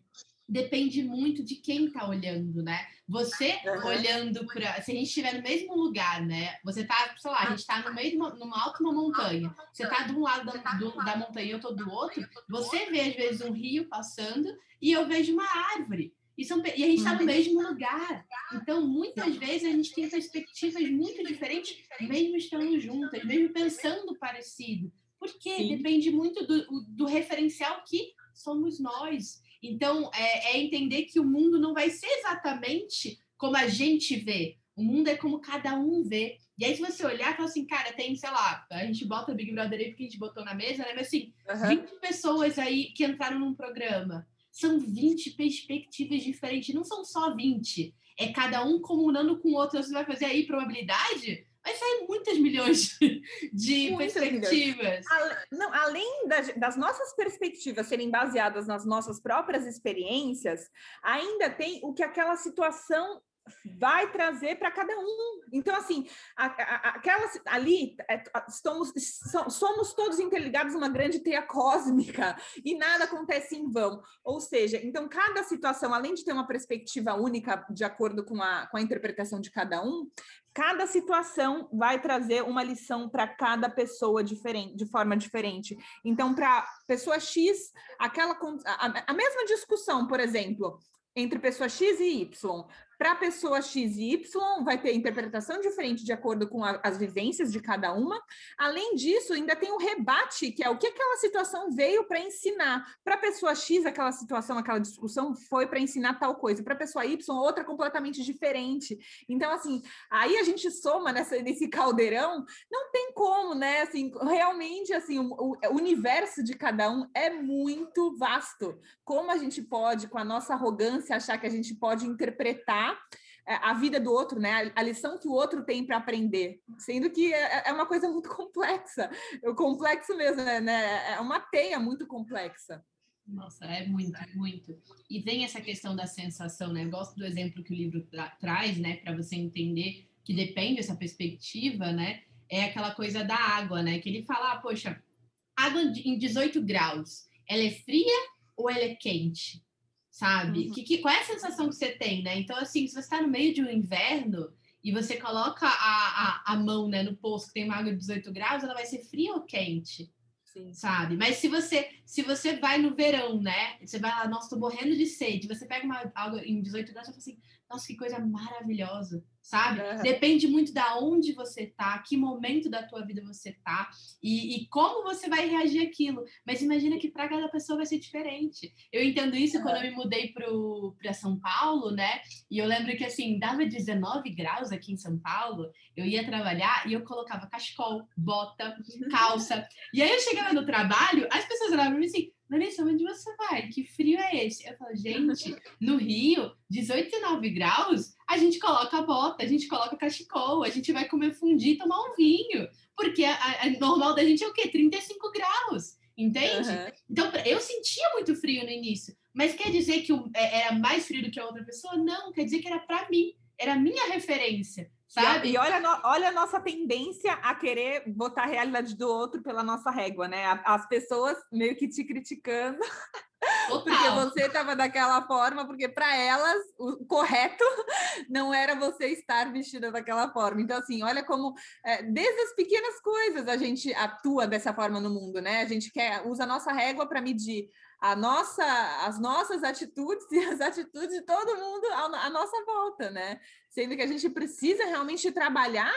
Speaker 1: depende muito de quem está olhando, né? Você uhum. olhando para. Se a gente estiver no mesmo lugar, né? Você tá, sei lá, a gente está no meio de uma, numa alta uma montanha. Você está de um lado da, do, da montanha e eu estou do outro. Você vê, às vezes, um rio passando e eu vejo uma árvore. E, são, e a gente está no uhum. mesmo lugar. Então, muitas vezes, a gente tem perspectivas muito diferentes, mesmo estando juntas, mesmo pensando parecido. Porque Sim. depende muito do, do referencial que somos nós. Então, é, é entender que o mundo não vai ser exatamente como a gente vê. O mundo é como cada um vê. E aí, se você olhar e falar assim, cara, tem, sei lá, a gente bota o Big Brother aí porque a gente botou na mesa, né? Mas assim, uhum. 20 pessoas aí que entraram num programa. São 20 perspectivas diferentes, não são só 20. É cada um comunando com o outro. Você vai fazer aí probabilidade? Vai sair muitas milhões de muitas perspectivas.
Speaker 2: Milhões. Não, além das, das, nossas perspectivas serem baseadas nas nossas próprias experiências, ainda tem o que aquela situação vai trazer para cada um. Então, assim, a, a, aquela, ali é, estamos, somos todos interligados numa grande teia cósmica e nada acontece em vão. Ou seja, então, cada situação, além de ter uma perspectiva única de acordo com a, com a interpretação de cada um, cada situação vai trazer uma lição para cada pessoa diferente, de forma diferente. Então, para pessoa X, aquela a, a mesma discussão, por exemplo, entre pessoa X e Y. Para a pessoa X e Y, vai ter interpretação diferente de acordo com a, as vivências de cada uma. Além disso, ainda tem o rebate, que é o que aquela situação veio para ensinar. Para a pessoa X, aquela situação, aquela discussão foi para ensinar tal coisa. Para a pessoa Y, outra completamente diferente. Então, assim, aí a gente soma nessa, nesse caldeirão, não tem como, né? Assim, realmente, assim, o, o universo de cada um é muito vasto. Como a gente pode, com a nossa arrogância, achar que a gente pode interpretar é, a vida do outro, né? A lição que o outro tem para aprender, sendo que é, é, uma coisa muito complexa, o complexo mesmo, né? É uma teia muito complexa.
Speaker 1: Nossa, é muito, muito. E vem essa questão da sensação, né? Eu gosto do exemplo que o livro tra traz, né, para você entender que depende dessa perspectiva, né? É aquela coisa da água, né? Que ele fala, ah, poxa, água em 18 graus, ela é fria ou ela é quente? Sabe? Uhum. Que, que, qual é a sensação que você tem, né? Então, assim, se você está no meio de um inverno e você coloca a, a, a mão né, no poço que tem uma água de 18 graus, ela vai ser fria ou quente? Sim. Sabe? Mas se você se você vai no verão, né? Você vai lá, nossa, tô morrendo de sede. Você pega uma água em 18 graus e fala assim, nossa, que coisa maravilhosa sabe? Uhum. Depende muito da onde você tá, que momento da tua vida você tá e, e como você vai reagir aquilo. Mas imagina que para cada pessoa vai ser diferente. Eu entendo isso uhum. quando eu me mudei para São Paulo, né? E eu lembro que assim, dava 19 graus aqui em São Paulo, eu ia trabalhar e eu colocava cachecol, bota, calça. e aí eu chegava no trabalho, as pessoas olhavam para mim assim, Vanessa, onde você vai? Que frio é esse? Eu falo, gente, no Rio, 18 e 9 graus, a gente coloca a bota, a gente coloca cachecol, a gente vai comer fundi e tomar um vinho. Porque a, a, normal da gente é o quê? 35 graus, entende? Uhum. Então, eu sentia muito frio no início. Mas quer dizer que eu, é, era mais frio do que a outra pessoa? Não, quer dizer que era para mim. Era a minha referência sabe?
Speaker 2: E, olha, olha a nossa tendência a querer botar a realidade do outro pela nossa régua, né? As pessoas meio que te criticando. Total. Porque você estava daquela forma, porque para elas o correto não era você estar vestida daquela forma. Então, assim, olha como é, desde as pequenas coisas a gente atua dessa forma no mundo, né? A gente quer usa a nossa régua para medir a nossa, as nossas atitudes e as atitudes de todo mundo à nossa volta, né? Sendo que a gente precisa realmente trabalhar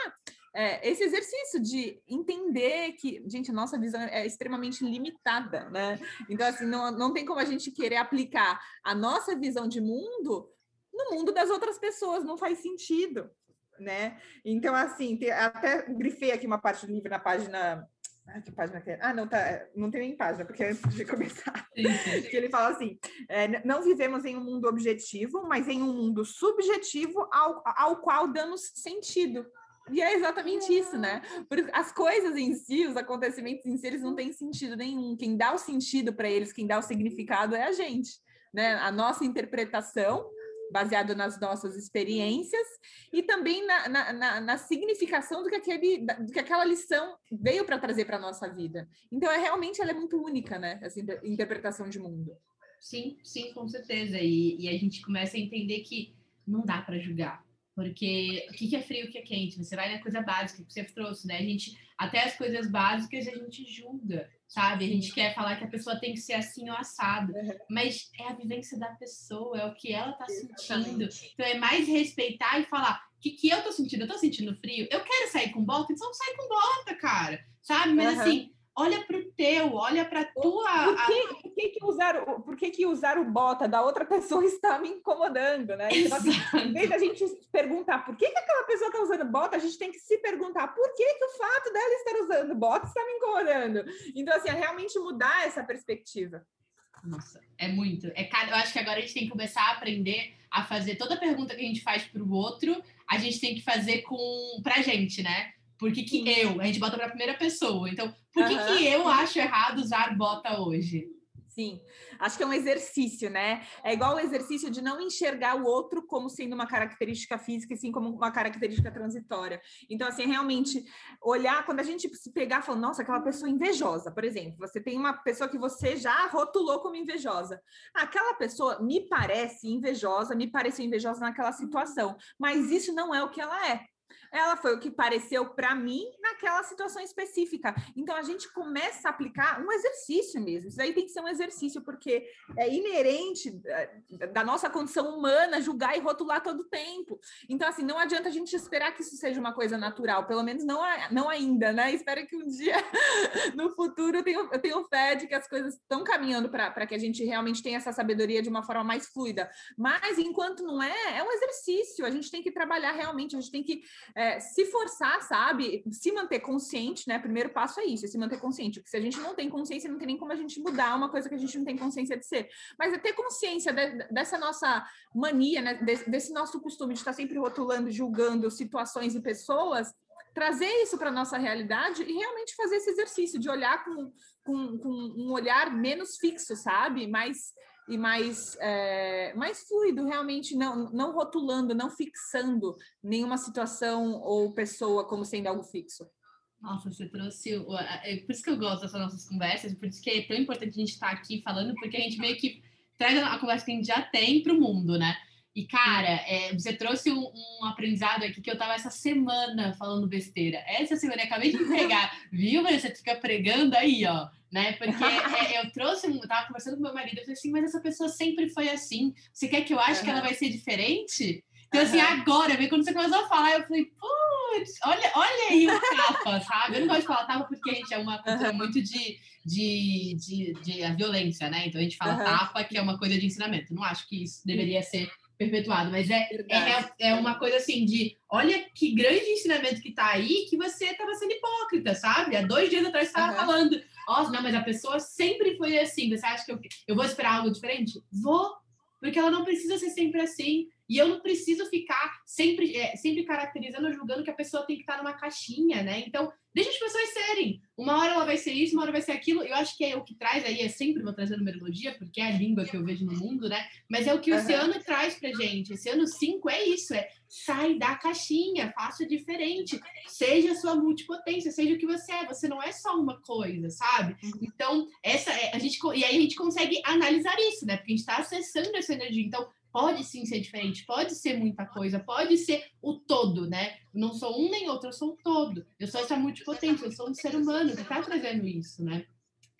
Speaker 2: é, esse exercício de entender que, gente, a nossa visão é extremamente limitada, né? Então, assim, não, não tem como a gente querer aplicar a nossa visão de mundo no mundo das outras pessoas, não faz sentido, né? Então, assim, tem, até grifei aqui uma parte do livro na página ah, que página que é? Ah, não, tá, não tem nem página, porque é antes de começar. que ele fala assim: é, não vivemos em um mundo objetivo, mas em um mundo subjetivo ao, ao qual damos sentido. E é exatamente isso, né? Porque as coisas em si, os acontecimentos em si, eles não têm sentido nenhum. Quem dá o sentido para eles, quem dá o significado é a gente, né? A nossa interpretação baseado nas nossas experiências e também na, na, na, na significação do que, aquele, do que aquela lição veio para trazer para a nossa vida. Então, é realmente ela é muito única, né? Essa interpretação de mundo.
Speaker 1: Sim, sim, com certeza. E, e a gente começa a entender que não dá para julgar. Porque o que é frio, o que é quente? Você vai na coisa básica que você trouxe, né? A gente, até as coisas básicas a gente julga, sabe? A gente quer falar que a pessoa tem que ser assim ou assado, mas é a vivência da pessoa, é o que ela tá sentindo. Então é mais respeitar e falar: o que, que eu tô sentindo? Eu tô sentindo frio? Eu quero sair com bota, então sai com bota, cara, sabe? Mas uhum. assim olha para o teu, olha para a tua.
Speaker 2: Por, que, por, que, que, usar, por que, que usar o bota da outra pessoa está me incomodando, né? Então, assim, em vez da gente perguntar por que, que aquela pessoa está usando bota, a gente tem que se perguntar por que, que o fato dela estar usando bota está me incomodando. Então, assim, é realmente mudar essa perspectiva.
Speaker 1: Nossa, é muito. É, eu acho que agora a gente tem que começar a aprender a fazer toda pergunta que a gente faz para o outro, a gente tem que fazer com para a gente, né? Por que, que eu? A gente bota para a primeira pessoa. Então, por que, que eu acho errado usar bota hoje?
Speaker 2: Sim, acho que é um exercício, né? É igual o exercício de não enxergar o outro como sendo uma característica física, e sim como uma característica transitória. Então, assim, realmente olhar, quando a gente se pegar e falar, nossa, aquela pessoa invejosa, por exemplo, você tem uma pessoa que você já rotulou como invejosa. Aquela pessoa me parece invejosa, me pareceu invejosa naquela situação, mas isso não é o que ela é ela foi o que pareceu para mim naquela situação específica. Então a gente começa a aplicar um exercício mesmo. Isso aí tem que ser um exercício, porque é inerente eh, da nossa condição humana julgar e rotular todo o tempo. Então, assim, não adianta a gente esperar que isso seja uma coisa natural, pelo menos não, não ainda, né? Espero que um dia no futuro eu tenho, eu fé de que as coisas estão caminhando para que a gente realmente tenha essa sabedoria de uma forma mais fluida. Mas enquanto não é, é um exercício, a gente tem que trabalhar realmente, a gente tem que é, se forçar, sabe? Se manter consciente, né? Primeiro passo é isso, é se manter consciente. Porque se a gente não tem consciência, não tem nem como a gente mudar uma coisa que a gente não tem consciência de ser. Mas é ter consciência de, dessa nossa mania, né? Desse, nosso costume de estar sempre rotulando, julgando situações e pessoas, trazer isso para a nossa realidade e realmente fazer esse exercício de olhar com, com, com um olhar menos fixo, sabe? Mais e mais, é, mais fluido, realmente não, não rotulando, não fixando nenhuma situação ou pessoa como sendo algo fixo.
Speaker 1: Nossa, você trouxe. É por isso que eu gosto dessas nossas conversas, por isso que é tão importante a gente estar aqui falando, porque a gente meio que traz a conversa que a gente já tem para o mundo, né? E, cara, é, você trouxe um, um, aprendizado aqui que eu tava essa semana falando besteira. Essa semana eu acabei de entregar, viu? Mas você fica pregando aí, ó né? Porque é, eu trouxe, eu tava conversando com meu marido, eu falei assim, mas essa pessoa sempre foi assim. Você quer que eu ache uhum. que ela vai ser diferente? Então, uhum. assim, agora, vê quando você começou a falar, eu falei, putz, olha, olha aí o tapa, sabe? Eu não gosto de falar tapa porque a gente é uma cultura uhum. muito de, de, de, de, a violência, né? Então a gente fala tapa, que é uma coisa de ensinamento. Não acho que isso deveria ser perpetuado, mas é, é, é uma coisa assim de olha que grande ensinamento que tá aí que você estava sendo hipócrita, sabe? Há dois dias atrás você estava falando nossa, não, mas a pessoa sempre foi assim. Você acha que eu, eu vou esperar algo diferente? Vou, porque ela não precisa ser sempre assim. E eu não preciso ficar sempre, é, sempre caracterizando, julgando que a pessoa tem que estar numa caixinha, né? Então, deixa as pessoas serem. Uma hora ela vai ser isso, uma hora vai ser aquilo. Eu acho que é o que traz aí, é sempre vou trazer numerologia, porque é a língua que eu vejo no mundo, né? Mas é o que o uhum. oceano traz pra gente. Esse ano 5 é isso, é sai da caixinha, faça diferente, seja a sua multipotência, seja o que você é. Você não é só uma coisa, sabe? Uhum. Então, essa é, a gente e aí a gente consegue analisar isso, né? Porque a gente está acessando essa energia. Então, pode sim ser diferente, pode ser muita coisa, pode ser o todo, né? não sou um nem outro, eu sou um todo. Eu sou essa multipotência, eu sou um ser humano que está trazendo isso, né?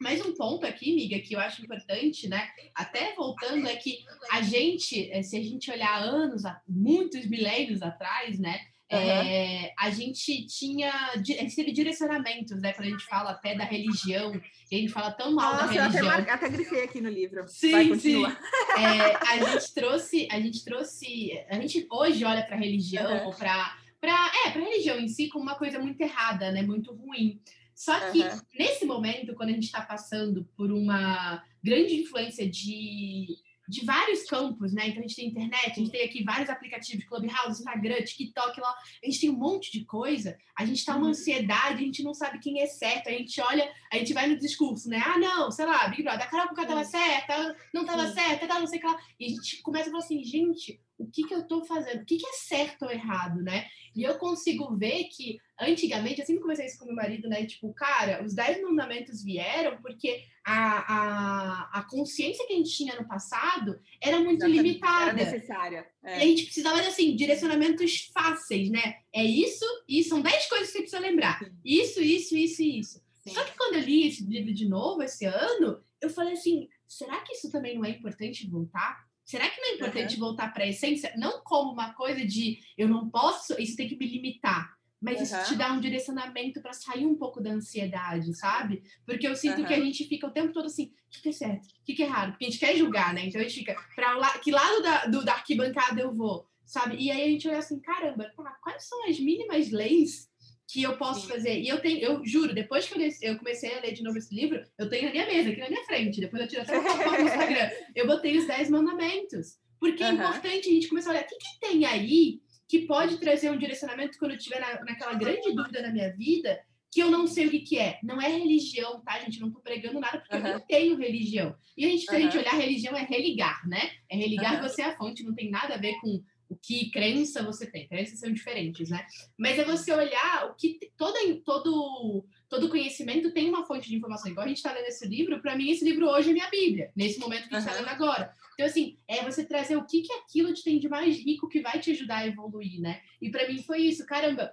Speaker 1: Mais um ponto aqui, amiga, que eu acho importante, né? Até voltando, é que a gente, eh, se a gente olhar anos, muitos milênios atrás, né? Uhum. É, a gente tinha, a gente teve direcionamentos, né? Quando a gente fala até da religião, e a gente fala tão mal Nossa, da religião.
Speaker 2: Eu até, até grifei aqui no livro.
Speaker 1: Sim, sim. É, a gente trouxe, a gente trouxe, a gente hoje olha para a religião uhum. para para é, para religião em si como uma coisa muito errada, né? Muito ruim. Só que uhum. nesse momento, quando a gente está passando por uma grande influência de de vários campos, né? Então a gente tem internet, a gente tem aqui vários aplicativos, Clubhouse, Instagram, TikTok, lá, a gente tem um monte de coisa, a gente tá uma uhum. ansiedade, a gente não sabe quem é certo, a gente olha, a gente vai no discurso, né? Ah, não, sei lá, Big Brother, a Carol Conká tava certa, não tava certa, tá, não sei o que lá. E a gente começa a falar assim, gente, o que que eu tô fazendo? O que que é certo ou errado, né? E eu consigo ver que antigamente, eu sempre comecei isso com meu marido, né? Tipo, cara, os dez mandamentos vieram porque a, a, a consciência que a gente tinha no passado era muito Exatamente. limitada.
Speaker 2: Era necessária.
Speaker 1: É. E a gente precisava de, assim, direcionamentos fáceis, né? É isso, e são dez coisas que você precisa lembrar. Isso, isso, isso e isso. Sim. Só que quando eu li esse livro de novo esse ano, eu falei assim: será que isso também não é importante voltar? Será que não é importante uhum. voltar para a essência? Não como uma coisa de eu não posso, isso tem que me limitar mas uhum. isso te dá um direcionamento para sair um pouco da ansiedade, sabe? Porque eu sinto uhum. que a gente fica o tempo todo assim, o que, que é certo? O que, que é errado? Porque a gente quer julgar, né? Então a gente fica, para la que lado da, do, da arquibancada eu vou, sabe? E aí a gente olha assim, caramba, tá, quais são as mínimas leis que eu posso Sim. fazer? E eu tenho, eu juro, depois que eu, eu, comecei a ler de novo esse livro, eu tenho na minha mesa, aqui na minha frente, depois eu tiro até uma foto no Instagram, eu botei os 10 mandamentos. Porque uhum. é importante a gente começar a olhar, o que, que tem aí que pode trazer um direcionamento quando eu estiver na, naquela grande dúvida na minha vida, que eu não sei o que, que é. Não é religião, tá, gente? não tô pregando nada, porque uhum. eu não tenho religião. E a gente, se a gente olhar religião, é religar, né? É religar uhum. você à fonte, não tem nada a ver com o que crença você tem. Crenças são diferentes, né? Mas é você olhar o que todo, todo, todo conhecimento tem uma fonte de informação. Igual a gente está lendo esse livro, para mim, esse livro hoje é minha Bíblia, nesse momento que a gente está lendo agora. Então, assim, é você trazer o que, que aquilo te tem de mais rico que vai te ajudar a evoluir, né? E para mim foi isso, caramba,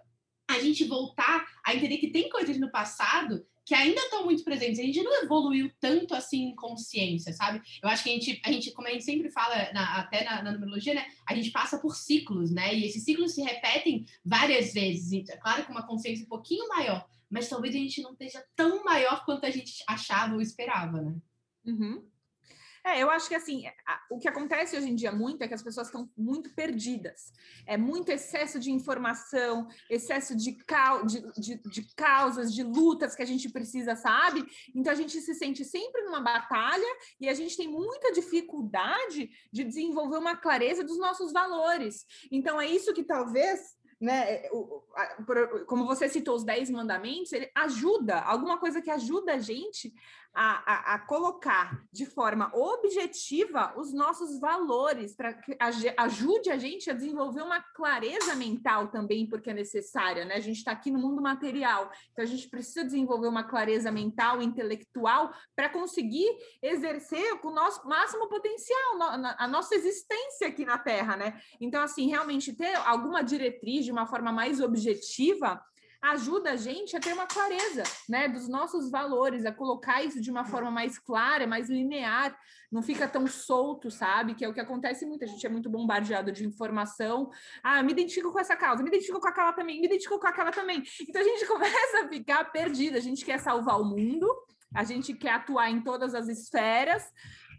Speaker 1: a gente voltar a entender que tem coisas no passado que ainda estão muito presentes. A gente não evoluiu tanto assim em consciência, sabe? Eu acho que a gente, a gente como a gente sempre fala, na, até na, na, numerologia, né? A gente passa por ciclos, né? E esses ciclos se repetem várias vezes. É claro, com uma consciência um pouquinho maior, mas talvez a gente não esteja tão maior quanto a gente achava ou esperava, né?
Speaker 2: Uhum. É, eu acho que assim, o que acontece hoje em dia muito é que as pessoas estão muito perdidas. É muito excesso de informação, excesso de, cau de, de, de, causas, de lutas que a gente precisa, sabe? Então a gente se sente sempre numa batalha e a gente tem muita dificuldade de desenvolver uma clareza dos nossos valores. Então é isso que talvez né, como você citou os 10 mandamentos, ele ajuda, alguma coisa que ajuda a gente a, a, a, colocar de forma objetiva os nossos valores, para que ajude a gente a desenvolver uma clareza mental também, porque é necessária, né? A gente está aqui no mundo material, então a gente precisa desenvolver uma clareza mental, intelectual, para conseguir exercer o nosso máximo potencial, a nossa existência aqui na Terra, né? Então, assim, realmente ter alguma diretriz de uma forma mais objetiva ajuda a gente a ter uma clareza, né, dos nossos valores, a colocar isso de uma forma mais clara, mais linear, não fica tão solto, sabe? Que é o que acontece muito, a gente é muito bombardeado de informação. Ah, me identifico com essa causa, me identifico com aquela também, me identifico com aquela também. Então a gente começa a ficar perdida, a gente quer salvar o mundo, a gente quer atuar em todas as esferas,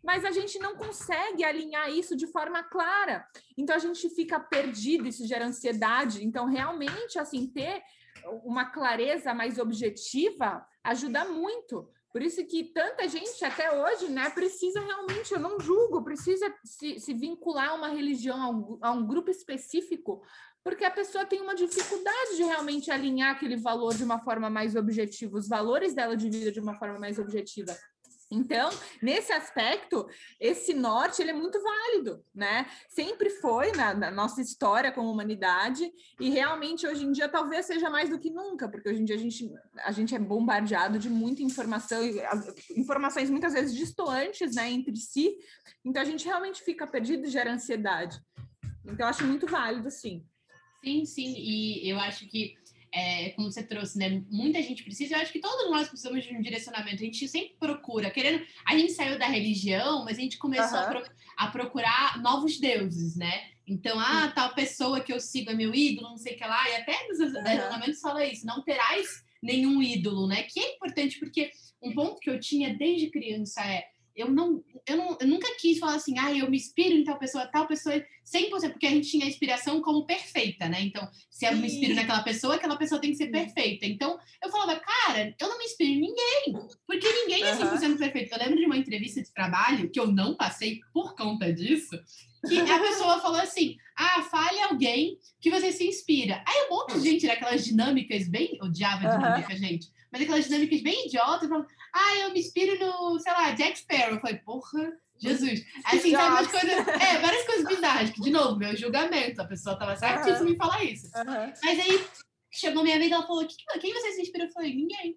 Speaker 2: mas a gente não consegue alinhar isso de forma clara. Então a gente fica perdido, isso gera ansiedade. Então, realmente, assim, ter uma clareza mais objetiva ajuda muito. Por isso que tanta gente até hoje, né, precisa realmente, eu não julgo, precisa se, se vincular a uma religião, a um, a um grupo específico, porque a pessoa tem uma dificuldade de realmente alinhar aquele valor de uma forma mais objetiva, os valores dela de vida de uma forma mais objetiva. Então, nesse aspecto, esse norte ele é muito válido, né? Sempre foi na, na, nossa história como humanidade e realmente hoje em dia talvez seja mais do que nunca, porque hoje em dia a gente, a gente é bombardeado de muita informação, informações muitas vezes distantes, né, entre si. Então a gente realmente fica perdido e gera ansiedade. Então eu acho muito válido, sim.
Speaker 1: Sim, sim, e eu acho que é, como você trouxe, né? Muita gente precisa, eu acho que todos nós precisamos de um direcionamento. A gente sempre procura, querendo. A gente saiu da religião, mas a gente começou uhum. a, pro, a, procurar novos deuses, né? Então, ah, tal pessoa que eu sigo é meu ídolo, não sei o que lá, e até nos relacionamentos uhum. fala isso, não terás nenhum ídolo, né? Que é importante porque um ponto que eu tinha desde criança é eu não, eu não, eu nunca quis falar assim, ah, eu me inspiro em tal pessoa, tal pessoa, 100%, porque a gente tinha a inspiração como perfeita, né? Então, se eu me inspiro naquela pessoa, aquela pessoa tem que ser perfeita. Então, eu falava, cara, eu não me inspiro em ninguém, porque ninguém é 100% perfeito. Eu lembro de uma entrevista de trabalho que eu não passei por conta disso, que a pessoa falou assim, ah, fale alguém que você se inspira. Aí um monte de gente daquelas dinâmicas bem, odiava dinâmica, uhum. gente, mas aquelas dinâmicas bem idiotas, falando, ah, eu me inspiro no, sei lá, Jack Sparrow. Eu falei, porra, Jesus. Assim, sabe umas coisas. É, várias coisas bizarras, que, de novo, meu julgamento, a pessoa tava certíssima uhum. em falar isso. Uhum. Mas aí chegou minha vez, ela falou: quem você se inspira? Eu falei, ninguém.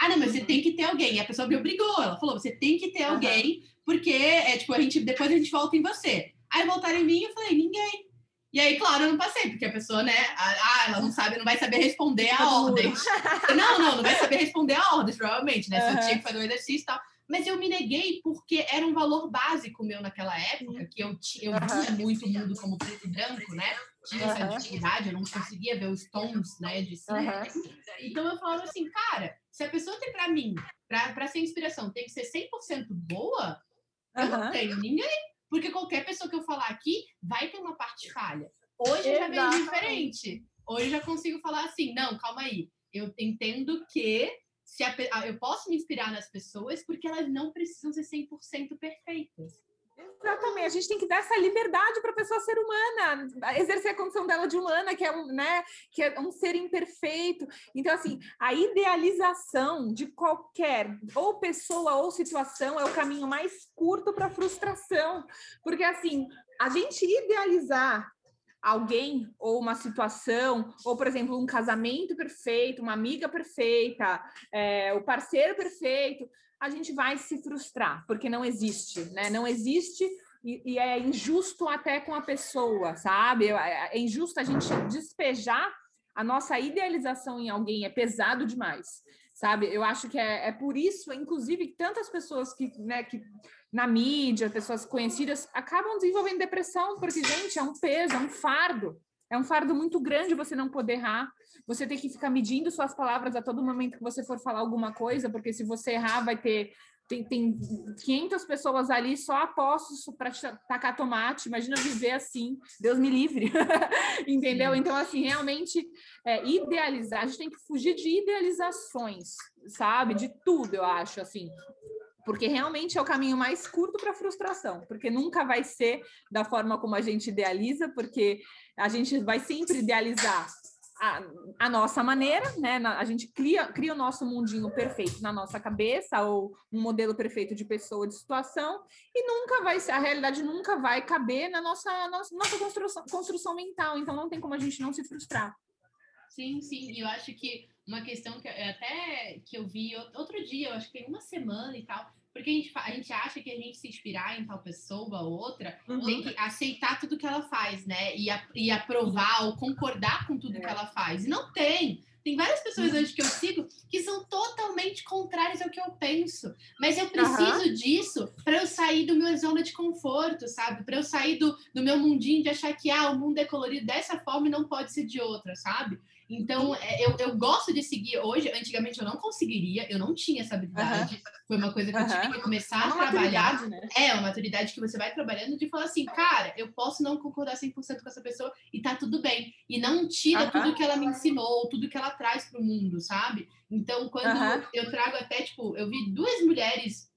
Speaker 1: Ah, não, mas você uhum. tem que ter alguém. E a pessoa me obrigou. Ela falou: você tem que ter alguém, porque é tipo, a gente, depois a gente volta em você. Aí voltaram em mim e eu falei, ninguém. E aí, claro, eu não passei, porque a pessoa, né, ah, ela não sabe, não vai saber responder a ordem. Não, não, não vai saber responder a ordem, provavelmente, né? Se eu tinha que fazer o exercício e tal. Mas eu me neguei porque era um valor básico meu naquela época, que eu, eu via muito o mundo como preto e branco, né? Tinha essa dificuldade, eu não conseguia ver os tons, né, de cima. Então eu falava assim, cara, se a pessoa tem para mim, para ser inspiração, tem que ser 100% boa, eu não tenho ninguém. Porque qualquer pessoa que eu falar aqui vai ter uma parte falha. Hoje já vem diferente. Hoje já consigo falar assim, não, calma aí. Eu entendo que se a, eu posso me inspirar nas pessoas porque elas não precisam ser 100% perfeitas.
Speaker 2: Exatamente, a gente tem que dar essa liberdade para a pessoa ser humana, exercer a condição dela de humana, que é um, né, que é um ser imperfeito. Então, assim, a idealização de qualquer ou pessoa ou situação é o caminho mais curto para frustração, porque assim, a gente idealizar alguém ou uma situação, ou por exemplo, um casamento perfeito, uma amiga perfeita, é, o parceiro perfeito, a gente vai se frustrar, porque não existe, né? Não existe e, e é injusto até com a pessoa, sabe? É, é injusto a gente despejar a nossa idealização em alguém, é pesado demais, sabe? Eu acho que é, é por isso, inclusive, que tantas pessoas que, né, que na mídia, pessoas conhecidas, acabam desenvolvendo depressão, porque, gente, é um peso, é um fardo. É um fardo muito grande você não poder errar, você ter que ficar medindo suas palavras a todo momento que você for falar alguma coisa, porque se você errar, vai ter. Tem, tem 500 pessoas ali só apostos para tacar tomate. Imagina viver assim, Deus me livre. Entendeu? Então, assim, realmente, é, idealizar, a gente tem que fugir de idealizações, sabe? De tudo, eu acho, assim porque realmente é o caminho mais curto para a frustração, porque nunca vai ser da forma como a gente idealiza, porque a gente vai sempre idealizar a, a, nossa maneira, né? A gente cria, cria o nosso mundinho perfeito na nossa cabeça, ou um modelo perfeito de pessoa, de situação, e nunca vai ser, a realidade nunca vai caber na nossa, nossa, nossa construção, construção mental. Então não tem como a gente não se frustrar.
Speaker 1: Sim, sim. E eu acho que uma questão que até que eu vi outro dia, eu acho que tem uma semana e tal, porque a gente, a gente acha que a gente se inspirar em tal pessoa ou outra, uhum. tem que aceitar tudo que ela faz, né? E, a, e aprovar ou concordar com tudo é. que ela faz. E não tem. Tem várias pessoas uhum. hoje que eu sigo que são totalmente contrárias ao que eu penso. Mas eu preciso uhum. disso para eu sair do meu zona de conforto, sabe? Para eu sair do, do meu mundinho de achar que ah, o mundo é colorido dessa forma e não pode ser de outra, sabe? Então, é, eu, eu gosto de seguir hoje. Antigamente eu não conseguiria, eu não tinha essa habilidade. Uhum. Foi uma coisa que eu tive que começar é a trabalhar. Né? É, uma maturidade que você vai trabalhando de falar assim, cara, eu posso não concordar 100% com essa pessoa e tá tudo bem. E não tira uhum. tudo que ela me ensinou, tudo que ela traz para o mundo, sabe? Então, quando eu trago até, tipo, eu vi duas mulheres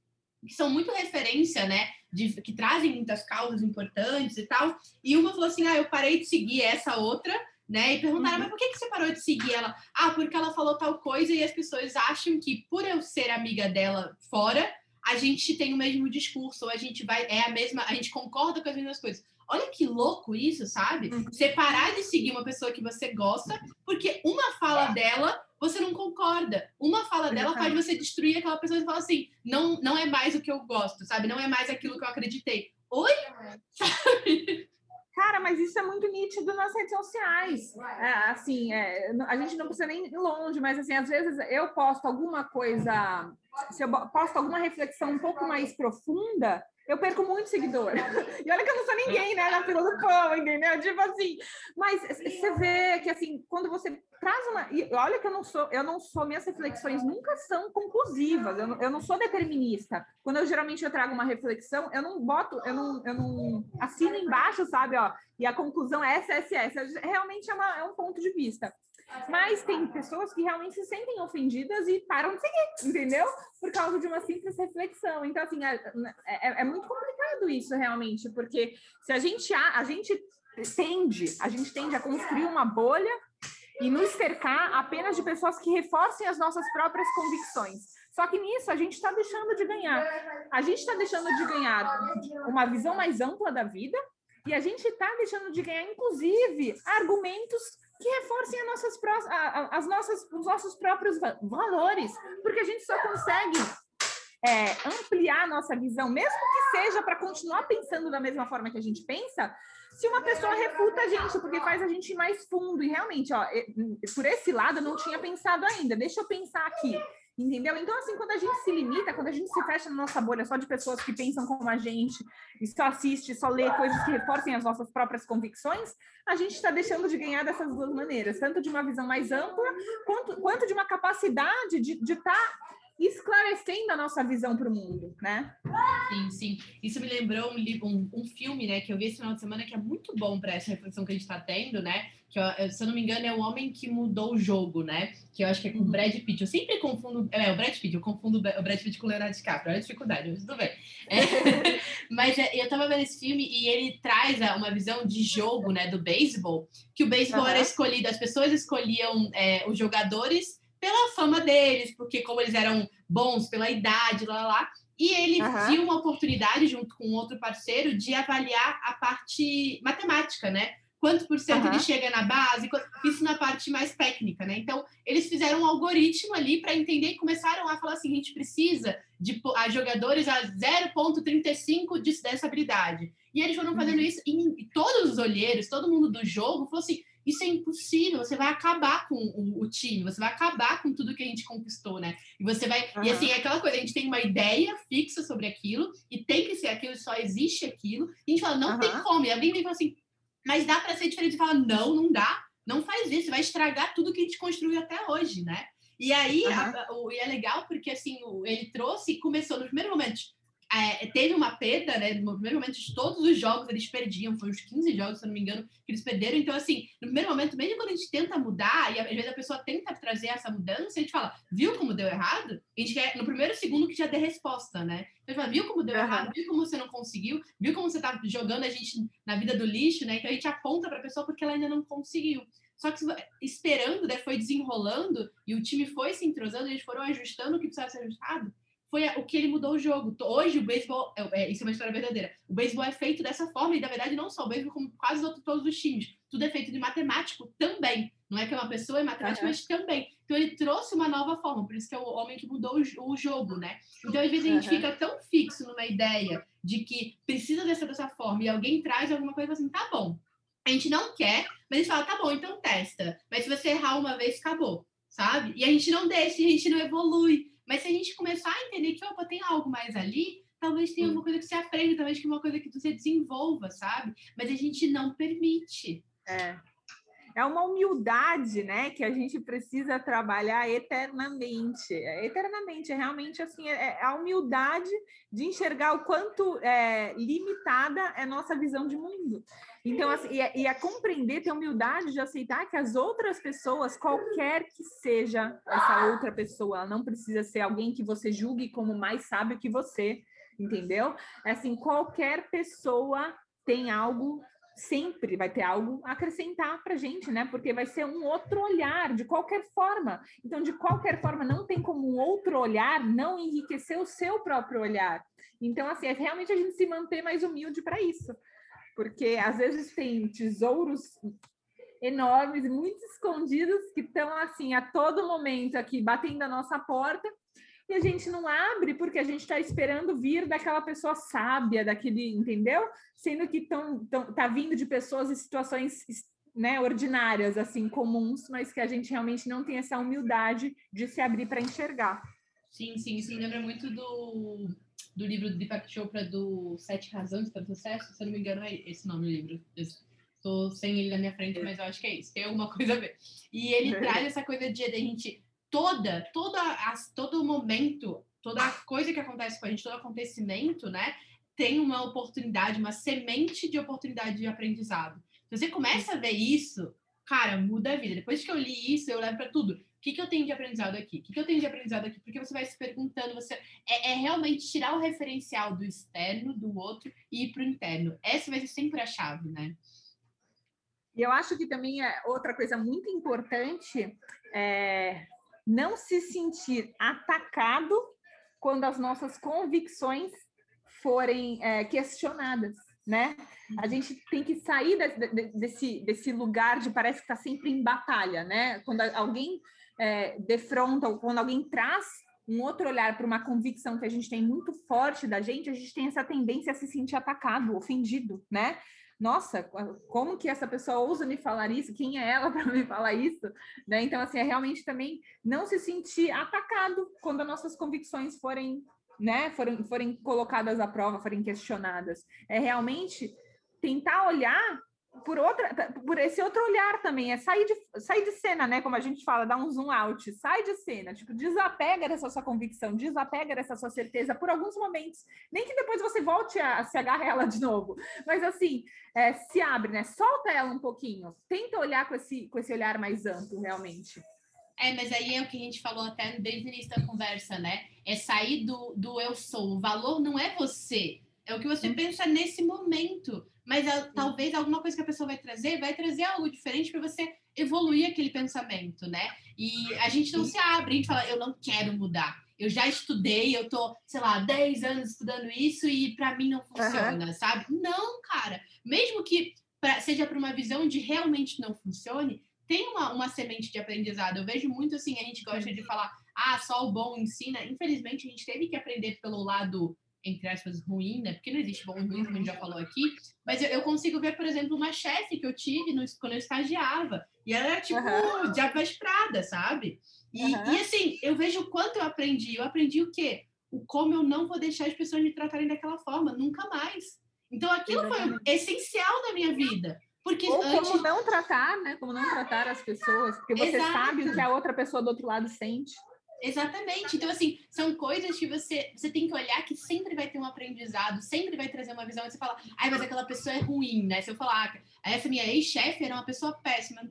Speaker 1: que são muito referência, né? De, que trazem muitas causas importantes e tal. E uma falou assim: ah, eu parei de seguir essa outra né? E perguntaram, uhum. mas por que, que você parou de seguir ela? Ah, porque ela falou tal coisa e as pessoas acham que por eu ser amiga dela fora, a gente tem o mesmo discurso, ou a gente vai, é a mesma, a gente concorda com as mesmas coisas. Olha que louco isso, sabe? Uhum. Você parar de seguir uma pessoa que você gosta, porque uma fala dela você não concorda. Uma fala dela faz você destruir aquela pessoa e falar assim: não, não é mais o que eu gosto, sabe? Não é mais aquilo que eu acreditei. Oi? Sabe?
Speaker 2: Cara, mas isso é muito nítido nas redes sociais. É, assim, é, a gente não precisa nem ir longe, mas assim, às vezes eu posto alguma coisa, se eu posto alguma reflexão um pouco mais profunda, eu perco muito seguidor. E olha que eu não sou ninguém, né, na fila do pão, entendeu? Tipo assim, mas você vê que assim, quando você traz uma, e olha que eu não sou, eu não sou, minhas reflexões nunca são conclusivas. Eu não, eu não sou determinista. Quando eu geralmente eu trago uma reflexão, eu não boto, eu não, eu não assino embaixo, sabe, ó, e a conclusão é essa, essa, essa. Realmente é, uma, é um ponto de vista. Mas tem pessoas que realmente se sentem ofendidas e param de seguir, entendeu? Por causa de uma simples reflexão. Então, assim, é, é, é muito complicado isso realmente, porque se a gente, a, a gente tende, a gente tende a construir uma bolha e nos cercar apenas de pessoas que reforcem as nossas próprias convicções. Só que nisso a gente está deixando de ganhar. A gente está deixando de ganhar uma visão mais ampla da vida e a gente está deixando de ganhar, inclusive, argumentos que reforcem as nossas, as nossas, os nossos próprios valores, porque a gente só consegue é, ampliar nossa visão, mesmo que seja para continuar pensando da mesma forma que a gente pensa, se uma pessoa refuta a gente, porque faz a gente ir mais fundo. E realmente, ó, por esse lado eu não tinha pensado ainda. Deixa eu pensar aqui. Entendeu? Então, assim, quando a gente se limita, quando a gente se fecha na nossa bolha só de pessoas que pensam como a gente, e só assiste, só lê coisas que reforcem as nossas próprias convicções, a gente está deixando de ganhar dessas duas maneiras, tanto de uma visão mais ampla, quanto, quanto de uma capacidade de estar tá esclarecendo a nossa visão para o mundo, né?
Speaker 1: Sim, sim. Isso me lembrou um, um, um, filme, né, que eu vi esse final de semana que é muito bom para essa reflexão que a gente está tendo, né? Que, se eu não me engano, é o homem que mudou o jogo, né? Que eu acho que é com o uhum. Brad Pitt. Eu sempre confundo. É, o Brad Pitt, eu confundo o Brad Pitt com o Leonardo DiCaprio. Olha a dificuldade, mas tudo bem. É, mas é, eu tava vendo esse filme e ele traz uma visão de jogo, né, do beisebol, que o beisebol uhum. era escolhido, as pessoas escolhiam é, os jogadores pela fama deles, porque como eles eram bons pela idade, lá, lá, e ele uhum. viu uma oportunidade, junto com outro parceiro, de avaliar a parte matemática, né? Quanto por cento uhum. ele chega na base, isso na parte mais técnica, né? Então, eles fizeram um algoritmo ali para entender e começaram a falar assim: a gente precisa de a jogadores a 0,35 dessa habilidade. E eles foram fazendo uhum. isso, e todos os olheiros, todo mundo do jogo falou assim: isso é impossível, você vai acabar com o, o, time, você vai acabar com tudo que a gente conquistou, né? E você vai. Uhum. E assim, é aquela coisa, a gente tem uma ideia fixa sobre aquilo, e tem que ser aquilo, só existe aquilo, e a gente fala, não uhum. tem como. E alguém vem e fala assim, mas dá para ser diferente e fala, não, não dá, não faz isso, vai estragar tudo que a gente construiu até hoje, né? E aí, uhum. a, o, e é legal porque assim, o, ele trouxe, começou nos primeiros momentos é, teve uma perda, né? No primeiro momento de todos os jogos eles perdiam, foi uns 15 jogos, se não me engano, que eles perderam. Então, assim, no primeiro momento, mesmo quando a gente tenta mudar, e às vezes a pessoa tenta trazer essa mudança, a gente fala, viu como deu errado? A gente quer, no primeiro segundo, que já dê resposta, né? Então, a gente fala, viu como deu uhum. errado? Viu como você não conseguiu? Viu como você tá jogando a gente na vida do lixo, né? Então, a gente aponta para a pessoa porque ela ainda não conseguiu. Só que esperando, né, foi desenrolando e o time foi se entrosando, eles foram ajustando o que precisava ser ajustado foi o que ele mudou o jogo. Hoje o beisebol, é, é, isso é uma história verdadeira. O beisebol é feito dessa forma, e na verdade não só o beisebol, como quase outro, todos os times. Tudo é feito de matemático também. Não é que é uma pessoa é matemática, uhum. mas também. Então ele trouxe uma nova forma, por isso que é o homem que mudou o, o jogo, né? Então, às vezes, a gente uhum. fica tão fixo numa ideia de que precisa dessa dessa forma, e alguém traz alguma coisa assim, tá bom. A gente não quer, mas a gente fala, tá bom, então testa. Mas se você errar uma vez, acabou, sabe? E a gente não deixa, a gente não evolui. Mas se a gente começar a entender que, opa, tem algo mais ali, talvez tenha uma coisa que você aprende, talvez tenha uma coisa que você desenvolva, sabe? Mas a gente não permite.
Speaker 2: É. É uma humildade, né, que a gente precisa trabalhar eternamente. É, eternamente, é realmente assim, é, é a humildade de enxergar o quanto é, limitada é nossa visão de mundo. Então, assim, e, é, e a compreender, ter humildade de aceitar que as outras pessoas, qualquer que seja essa outra pessoa, ela não precisa ser alguém que você julgue como mais sábio que você, entendeu? É assim, qualquer pessoa tem algo sempre vai ter algo a acrescentar para a gente, né? Porque vai ser um outro olhar, de qualquer forma. Então, de qualquer forma, não tem como um outro olhar não enriquecer o seu próprio olhar. Então, assim, é realmente a gente se manter mais humilde para isso porque às vezes tem tesouros enormes, muito escondidos, que estão assim a todo momento aqui batendo a nossa porta, e a gente não abre porque a gente está esperando vir daquela pessoa sábia, daquele, entendeu? Sendo que tão, tão, tá vindo de pessoas em situações né, ordinárias, assim, comuns, mas que a gente realmente não tem essa humildade de se abrir para enxergar.
Speaker 1: Sim, sim, sim. Lembra muito do do livro do Deepak Chopra do Sete Razões para o Sucesso, se eu não me engano é esse nome do livro. Estou sem ele na minha frente, mas eu acho que é isso. Tem alguma coisa a ver. E ele traz essa coisa de a gente toda, toda todo momento, toda coisa que acontece com a gente, todo acontecimento, né, tem uma oportunidade, uma semente de oportunidade de aprendizado. Você começa a ver isso, cara, muda a vida. Depois que eu li isso, eu levo para tudo. O que, que eu tenho de aprendizado aqui? O que, que eu tenho de aprendizado aqui? Porque você vai se perguntando, você é, é realmente tirar o referencial do externo, do outro, e ir para o interno. Essa vai ser sempre a chave, né?
Speaker 2: E eu acho que também é outra coisa muito importante é não se sentir atacado quando as nossas convicções forem é, questionadas, né? A gente tem que sair de, de, desse, desse lugar de parece que está sempre em batalha, né? Quando alguém é, defronta ou quando alguém traz um outro olhar para uma convicção que a gente tem muito forte da gente, a gente tem essa tendência a se sentir atacado, ofendido, né? Nossa, como que essa pessoa ousa me falar isso? Quem é ela para me falar isso? Né? Então, assim, é realmente também não se sentir atacado quando as nossas convicções forem, né, forem, forem colocadas à prova, forem questionadas. É realmente tentar olhar por outra, por esse outro olhar também, é sair de, sair de cena, né? Como a gente fala, dar um zoom out, sai de cena, tipo, desapega dessa sua convicção, desapega dessa sua certeza por alguns momentos. Nem que depois você volte a, se agarrar ela de novo, mas assim, é, se abre, né? Solta ela um pouquinho, tenta olhar com esse, com esse olhar mais amplo, realmente.
Speaker 1: É, mas aí é o que a gente falou até desde o início da conversa, né? É sair do, do eu sou. O valor não é você, é o que você hum. pensa nesse momento. Mas a, talvez alguma coisa que a pessoa vai trazer, vai trazer algo diferente para você evoluir aquele pensamento, né? E a gente não se abre, a gente fala, eu não quero mudar. Eu já estudei, eu tô, sei lá, 10 anos estudando isso e para mim não funciona, uhum. sabe? Não, cara. Mesmo que pra, seja para uma visão de realmente não funcione, tem uma, uma semente de aprendizado. Eu vejo muito assim, a gente gosta de falar, ah, só o bom ensina. Infelizmente, a gente teve que aprender pelo lado entre aspas, ruim, né? Porque não existe bom e ruim, como a gente já falou aqui. Mas eu, eu consigo ver, por exemplo, uma chefe que eu tive no, quando eu estagiava. E ela era, tipo, uhum. de Água Prada, sabe? E, uhum. e, assim, eu vejo o quanto eu aprendi. Eu aprendi o quê? O como eu não vou deixar as pessoas me tratarem daquela forma, nunca mais. Então, aquilo Exatamente. foi essencial na minha vida. Porque
Speaker 2: Ou antes... como não tratar, né? Como não tratar as pessoas, porque você Exato. sabe o que a outra pessoa do outro lado sente.
Speaker 1: Exatamente. Então, assim, são coisas que você, você tem que olhar que sempre vai ter um aprendizado, sempre vai trazer uma visão. E você fala, ai, mas aquela pessoa é ruim, né? Se eu falar, ah, essa minha ex-chefe era uma pessoa péssima.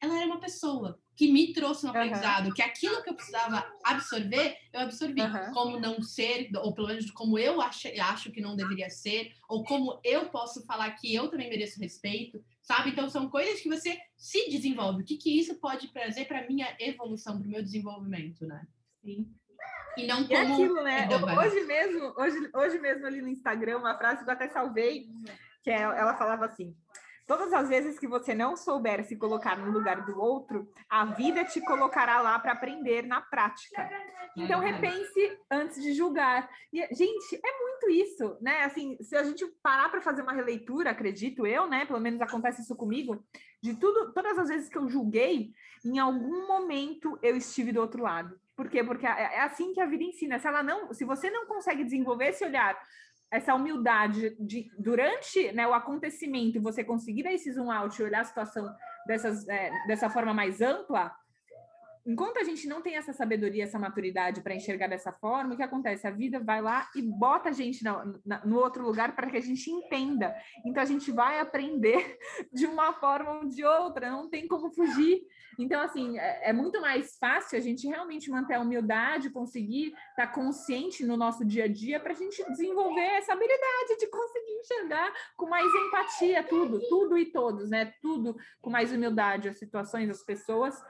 Speaker 1: Ela era uma pessoa que me trouxe um aprendizado, uhum. que aquilo que eu precisava absorver, eu absorvi. Uhum. Como não ser, ou pelo menos como eu acho, acho que não deveria ser, ou como eu posso falar que eu também mereço respeito, sabe? Então, são coisas que você se desenvolve. O que, que isso pode trazer para minha evolução, para o meu desenvolvimento, né?
Speaker 2: Sim. E não como... É aquilo, né? Hoje mesmo, hoje, hoje mesmo ali no Instagram, uma frase que eu até salvei, que é, ela falava assim: Todas as vezes que você não souber se colocar no lugar do outro, a vida te colocará lá para aprender na prática. Então repense antes de julgar. E gente, é muito isso, né? Assim, se a gente parar para fazer uma releitura, acredito eu, né? Pelo menos acontece isso comigo, de tudo, todas as vezes que eu julguei, em algum momento eu estive do outro lado. Por quê? Porque é, é assim que a vida ensina. Se ela não, se você não consegue desenvolver esse olhar, essa humildade de durante né, o acontecimento, você conseguir dar esse zoom out e olhar a situação dessas, é, dessa forma mais ampla, enquanto a gente não tem essa sabedoria, essa maturidade para enxergar dessa forma, o que acontece? A vida vai lá e bota a gente na, no outro lugar para que a gente entenda. Então a gente vai aprender de uma forma ou de outra, não tem como fugir. Então, assim, é, é muito mais fácil a gente realmente manter a humildade, conseguir estar tá consciente no nosso dia a dia para a gente desenvolver essa habilidade de conseguir enxergar com mais empatia tudo, tudo e todos, né? Tudo com mais humildade, as situações, as pessoas,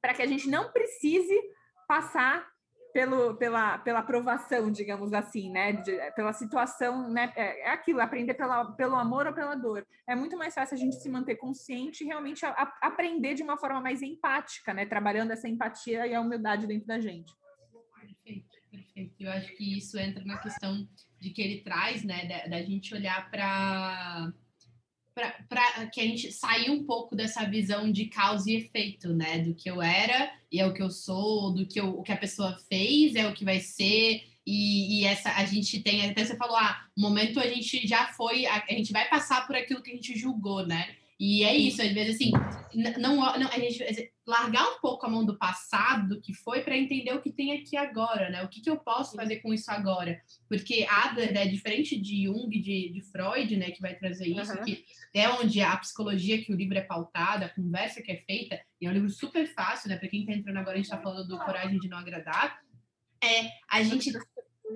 Speaker 2: para que a gente não precise passar pelo, pela, pela aprovação, digamos assim, né? De, pela situação, né? É, é, aquilo, aprender pela, pelo amor ou pela dor. É muito mais fácil a gente se manter consciente e realmente a, a aprender de uma forma mais empática, né? Trabalhando essa empatia e a humildade dentro da gente.
Speaker 1: Perfeito, perfeito. Eu acho que isso entra na questão de que ele traz, né? Da, da gente olhar para para que a gente sair um pouco dessa visão de causa e efeito, né? Do que eu era e é o que eu sou, do que eu, o que a pessoa fez é o que vai ser, e, E, e, essa a gente tem, até você falou, ah, momento a gente já foi, a, a, gente vai passar por aquilo que a gente julgou, né? E é isso, às vezes assim, não, não a gente largar um pouco a mão do passado que foi para entender o que tem aqui agora, né? O que, que eu posso fazer com isso agora? Porque Adler é diferente de Jung, de, de Freud, né, que vai trazer isso, uhum. que é onde a psicologia que o livro é pautada, a conversa que é feita, e é um livro super fácil, né? Para quem está entrando agora, a gente está falando do Coragem de Não Agradar. É, a gente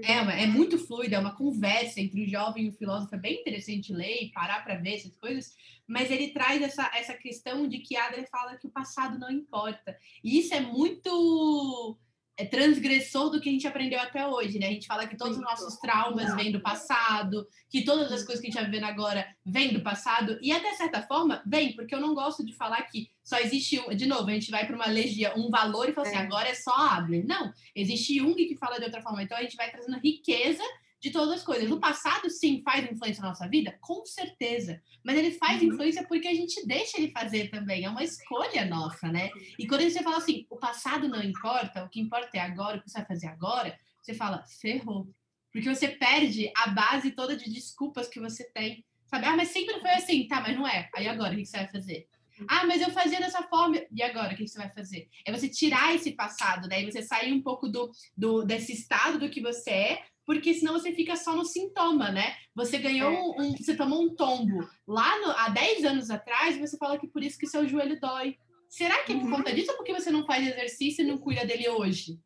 Speaker 1: é, é muito fluida, é uma conversa entre o jovem e o filósofo, é bem interessante ler e parar para ver essas coisas, mas ele traz essa, essa questão de que Adler fala que o passado não importa. E isso é muito é transgressor do que a gente aprendeu até hoje, né? A gente fala que todos os nossos traumas vêm do passado, que todas as coisas que a gente está vivendo agora vêm do passado, e até certa forma vem, porque eu não gosto de falar que só existe um. De novo, a gente vai para uma legia, um valor e fala assim, é. agora é só Adler. Não, existe Jung que fala de outra forma. Então a gente vai trazendo riqueza de todas as coisas. No passado, sim, faz influência na nossa vida? Com certeza. Mas ele faz uhum. influência porque a gente deixa ele fazer também. É uma escolha nossa, né? E quando você fala assim, o passado não importa, o que importa é agora, o que você vai fazer agora, você fala, ferrou. Porque você perde a base toda de desculpas que você tem. Sabe? Ah, mas sempre foi assim. Tá, mas não é. Aí agora, o que você vai fazer? Ah, mas eu fazia dessa forma. E agora, o que você vai fazer? É você tirar esse passado, né? E você sair um pouco do, do desse estado do que você é porque senão você fica só no sintoma, né? Você ganhou é. um, você tomou um tombo lá no, há 10 anos atrás, você fala que por isso que seu joelho dói. Será que é por uhum. conta disso ou porque você não faz exercício e não cuida dele hoje?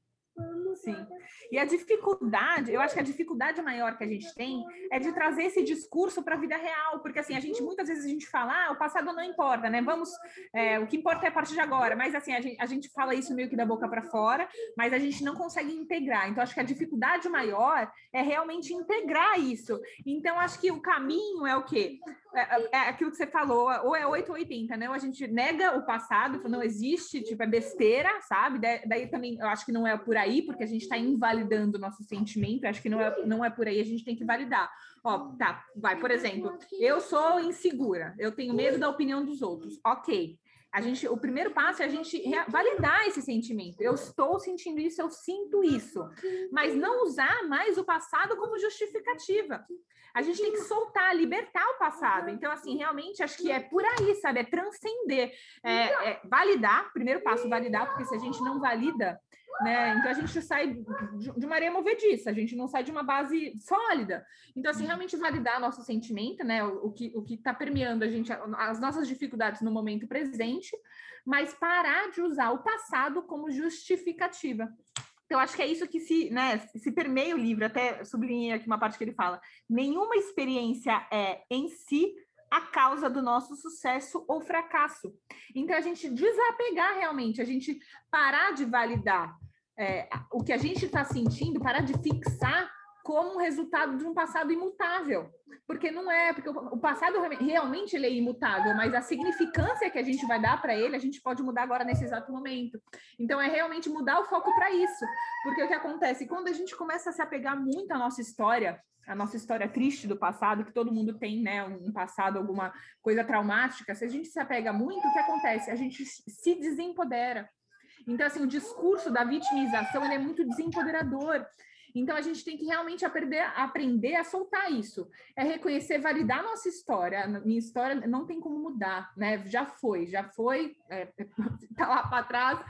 Speaker 2: Sim. E a dificuldade, eu acho que a dificuldade maior que a gente tem é de trazer esse discurso para a vida real, porque assim, a gente muitas vezes a gente fala, ah, o passado não importa, né? Vamos, é, o que importa é a partir de agora, mas assim, a gente, a gente fala isso meio que da boca para fora, mas a gente não consegue integrar. Então, acho que a dificuldade maior é realmente integrar isso. Então, acho que o caminho é o quê? É, é, é aquilo que você falou, ou é 8 ou 80, né? Ou a gente nega o passado, não existe, tipo, é besteira, sabe? Daí também eu acho que não é por aí, porque a gente está invalidando o nosso sentimento, acho que não é, não é por aí, a gente tem que validar. Ó, tá, vai, por exemplo, eu sou insegura, eu tenho medo da opinião dos outros. Ok. A gente, o primeiro passo é a gente validar esse sentimento. Eu estou sentindo isso, eu sinto isso, mas não usar mais o passado como justificativa a gente tem que soltar, libertar o passado. Então, assim, realmente acho que é por aí, sabe? É transcender, é, é validar, primeiro passo, validar, porque se a gente não valida, né? Então a gente sai de uma areia movediça, a gente não sai de uma base sólida. Então, assim, realmente validar nosso sentimento, né? O, o que o está permeando a gente, as nossas dificuldades no momento presente, mas parar de usar o passado como justificativa. Então, acho que é isso que se, né, se permeia o livro, até sublinhei aqui uma parte que ele fala. Nenhuma experiência é, em si, a causa do nosso sucesso ou fracasso. Então, a gente desapegar realmente, a gente parar de validar é, o que a gente está sentindo, parar de fixar como resultado de um passado imutável. Porque não é, porque o passado realmente ele é imutável, mas a significância que a gente vai dar para ele, a gente pode mudar agora nesse exato momento. Então é realmente mudar o foco para isso. Porque o que acontece quando a gente começa a se apegar muito à nossa história, a nossa história triste do passado, que todo mundo tem, né, um passado, alguma coisa traumática, se a gente se apega muito, o que acontece? A gente se desempodera. Então, assim, o discurso da vitimização é muito desempoderador. Então, a gente tem que realmente aprender, aprender a soltar isso. É reconhecer, validar nossa história. Minha história não tem como mudar, né? Já foi, já foi, é, tá lá para trás.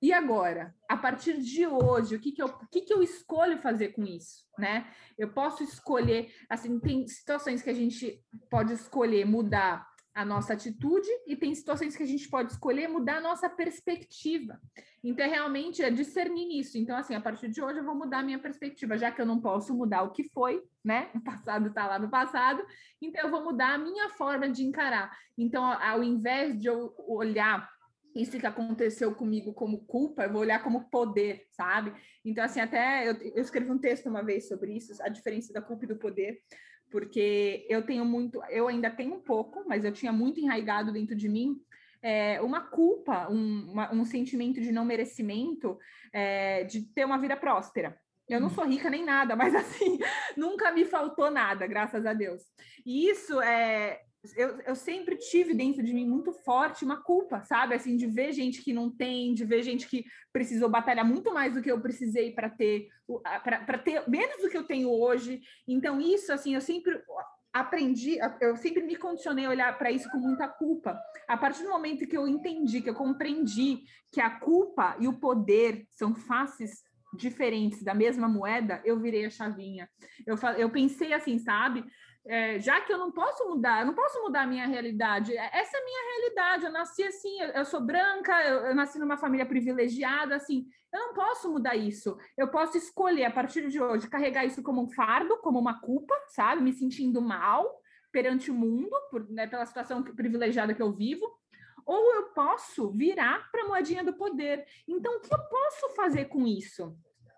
Speaker 2: E agora? A partir de hoje, o que, que, eu, o que, que eu escolho fazer com isso, né? Eu posso escolher, assim, tem situações que a gente pode escolher mudar a nossa atitude e tem situações que a gente pode escolher mudar a nossa perspectiva. Então, é realmente é discernir isso. Então, assim, a partir de hoje eu vou mudar a minha perspectiva, já que eu não posso mudar o que foi, né? O passado está lá no passado, então eu vou mudar a minha forma de encarar. Então, ao invés de eu olhar isso que aconteceu comigo como culpa, eu vou olhar como poder, sabe? Então, assim, até eu, eu escrevi um texto uma vez sobre isso, a diferença da culpa e do poder porque eu tenho muito, eu ainda tenho um pouco, mas eu tinha muito enraizado dentro de mim é, uma culpa, um, uma, um, sentimento de não merecimento, é, de ter uma vida próspera. Eu não hum. sou rica nem nada, mas assim, nunca me faltou nada, graças a Deus. E isso é, eu, eu sempre tive dentro de mim muito forte uma culpa, sabe? Assim, de ver gente que não tem, de ver gente que precisou batalhar muito mais do que eu precisei para ter, para ter menos do que eu tenho hoje. Então, isso, assim, eu sempre aprendi, eu sempre me condicionei a olhar para isso com muita culpa. A partir do momento que eu entendi, que eu compreendi que a culpa e o poder são faces diferentes da mesma moeda, eu virei a chavinha. Eu, eu pensei assim, sabe? É, já que eu não posso mudar, eu não posso mudar a minha realidade. É, essa é a minha realidade. Eu nasci assim, eu, eu sou branca, eu, eu, nasci numa família privilegiada, assim. Eu não posso mudar isso. Eu posso escolher a partir de hoje carregar isso como um fardo, como uma culpa, sabe? Me sentindo mal perante o mundo, por, né, pela situação privilegiada que eu vivo. Ou eu posso virar para a moedinha do poder. Então, o que eu posso fazer com isso?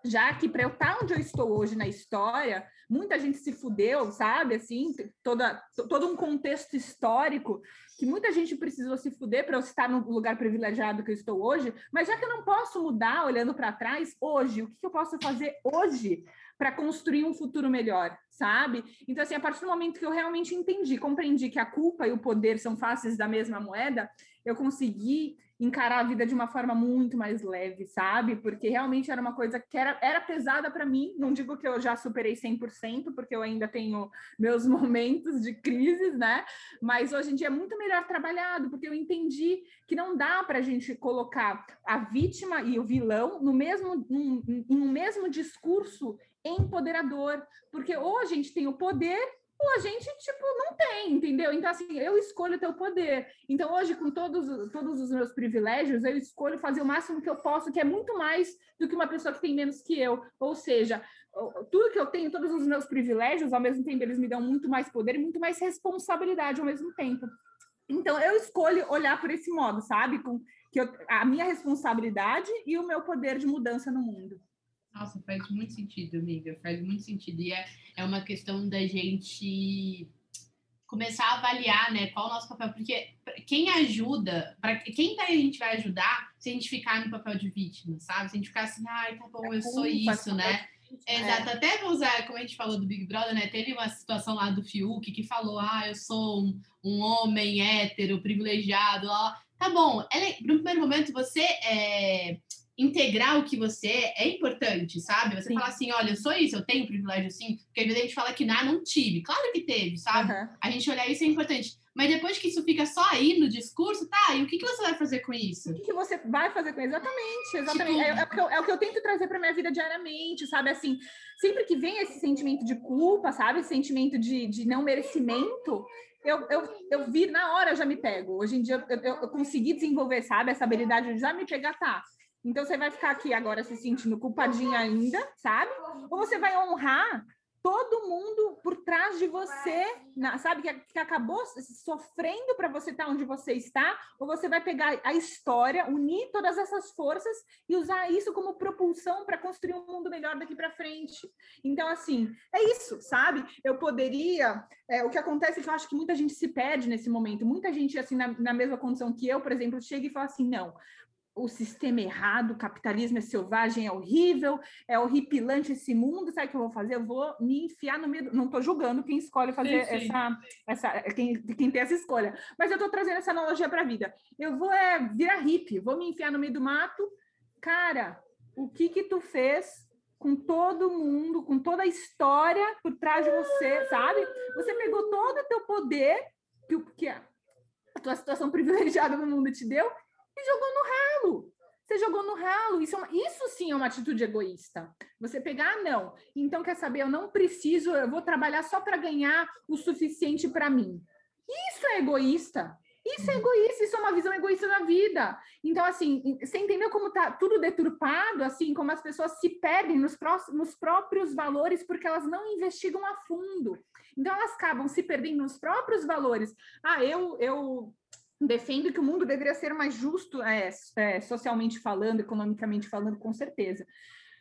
Speaker 2: Já que para eu estar tá onde eu estou hoje na história, muita gente se fudeu, sabe? Assim, toda, todo um contexto histórico que muita gente precisou se fuder para eu estar no lugar privilegiado que eu estou hoje, mas já que eu não posso mudar olhando para trás, hoje, o que, que eu posso fazer hoje para construir um futuro melhor, sabe? Então, assim, a partir do momento que eu realmente entendi, compreendi que a culpa e o poder são faces da mesma moeda, eu consegui encarar a vida de uma forma muito mais leve, sabe? Porque realmente era uma coisa que era, era pesada para mim. Não digo que eu já superei 100%, porque eu ainda tenho meus momentos de crises, né? Mas hoje em dia é muito melhor trabalhado, porque eu entendi que não dá para a gente colocar a vítima e o vilão no mesmo, em um mesmo discurso empoderador, porque ou a gente tem o poder a gente, tipo, não tem, entendeu? Então, assim, eu escolho ter o poder. Então, hoje, com todos, todos os meus privilégios, eu escolho fazer o máximo que eu posso, que é muito mais do que uma pessoa que tem menos que eu. Ou seja, tudo que eu tenho, todos os meus privilégios, ao mesmo tempo, eles me dão muito mais poder e muito mais responsabilidade ao mesmo tempo. Então, eu escolho olhar por esse modo, sabe? Com que eu, a minha responsabilidade e o meu poder de mudança no mundo.
Speaker 1: Nossa, faz muito sentido, amiga, faz muito sentido. E é, é uma questão da gente começar a avaliar, né, qual é o nosso papel, porque quem ajuda, para quem a gente vai ajudar se a gente ficar no papel de vítima, sabe? Se a gente ficar assim, ai, tá bom, eu sou isso, né? É. Exato, até vou usar, como a gente falou do Big Brother, né? Teve uma situação lá do Fiuk que falou: ah, eu sou um, um homem hétero, privilegiado. Lá. Tá bom, ela, no primeiro momento você é, integrar o que você é, é importante, sabe? Você sim. falar assim, olha, eu sou isso, eu tenho privilégio sim, porque às vezes a gente fala que não, não tive. Claro que teve, sabe? Uhum. A gente olhar isso é importante. Mas depois que isso fica só aí no discurso, tá, e o que, que você vai fazer com isso?
Speaker 2: O que, que você vai fazer com isso? Exatamente, exatamente. Tipo... É, é, eu, é, o que eu tento trazer para minha vida diariamente, sabe? Assim, sempre que vem esse sentimento de culpa, sabe? Esse sentimento de, de não merecimento, eu, eu, eu vi na hora, eu já me pego. Hoje em dia eu, eu, eu consegui desenvolver, sabe? Essa habilidade de já me pegar, tá então você vai ficar aqui agora se sentindo culpadinha ainda, sabe? Ou você vai honrar todo mundo por trás de você, sabe, que, que acabou sofrendo para você estar tá onde você está, ou você vai pegar a história, unir todas essas forças e usar isso como propulsão para construir um mundo melhor daqui para frente. Então, assim, é isso, sabe? Eu poderia. É, o que acontece é que eu acho que muita gente se perde nesse momento, muita gente, assim, na, na mesma condição que eu, por exemplo, chega e fala assim: não, o sistema errado, o capitalismo é selvagem, é horrível, é horripilante esse mundo, sabe o que eu vou fazer? Eu vou me enfiar no meio, não estou julgando quem escolhe fazer sim, sim. essa, essa quem, quem tem essa escolha, mas eu estou trazendo essa analogia para a vida. Eu vou é, virar hippie, vou me enfiar no meio do mato, cara, o que que tu fez com todo mundo, com toda a história por trás de você, sabe? Você pegou todo o teu poder que, que a tua situação privilegiada no mundo te deu e jogou no ralo. Você jogou no ralo. Isso, é uma, isso sim é uma atitude egoísta. Você pegar, ah, não. Então, quer saber? Eu não preciso, eu vou trabalhar só para ganhar o suficiente para mim. Isso é egoísta. Isso é uhum. egoísta, isso é uma visão egoísta da vida. Então, assim, você entendeu como tá tudo deturpado, assim, como as pessoas se perdem nos, pró nos próprios valores porque elas não investigam a fundo. Então, elas acabam se perdendo nos próprios valores. Ah, eu, eu defendo que o mundo deveria ser mais justo, é, é, socialmente falando, economicamente falando, com certeza.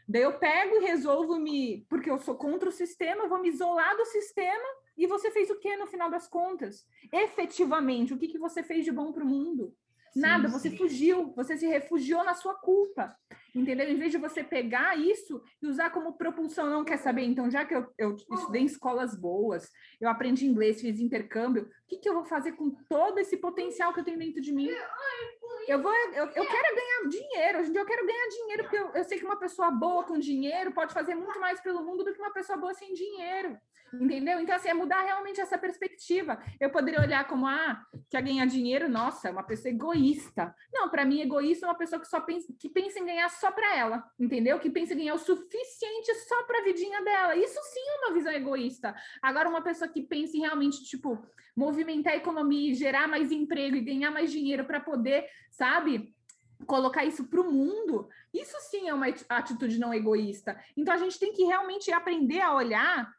Speaker 2: Daí eu pego e resolvo me, porque eu sou contra o sistema, vou me isolar do sistema. E você fez o que no final das contas? Efetivamente, o que, que você fez de bom para o mundo? Nada, sim, você fugiu, você se refugiou na sua culpa. entendeu? Em vez de você pegar isso e usar como propulsão, não quer saber? Então, já que eu, eu estudei em escolas boas, eu aprendi inglês, fiz intercâmbio, o que, que eu vou fazer com todo esse potencial que eu tenho dentro de mim? Eu, vou, eu, eu quero ganhar dinheiro, hoje em dia eu quero ganhar dinheiro, porque eu, eu sei que uma pessoa boa com dinheiro pode fazer muito mais pelo mundo do que uma pessoa boa sem dinheiro. Entendeu? Então, assim, é mudar realmente essa perspectiva. Eu poderia olhar como, ah, quer ganhar dinheiro, nossa, é uma pessoa egoísta. Não, para mim, egoísta é uma pessoa que só pensa, que pensa em ganhar só para ela, entendeu? Que pensa em ganhar o suficiente só para a vidinha dela. Isso sim é uma visão egoísta. Agora, uma pessoa que pensa em realmente, tipo, movimentar a economia, gerar mais emprego e ganhar mais dinheiro para poder, sabe? colocar isso para o mundo, isso sim é uma atitude não egoísta. Então a gente tem que realmente aprender a olhar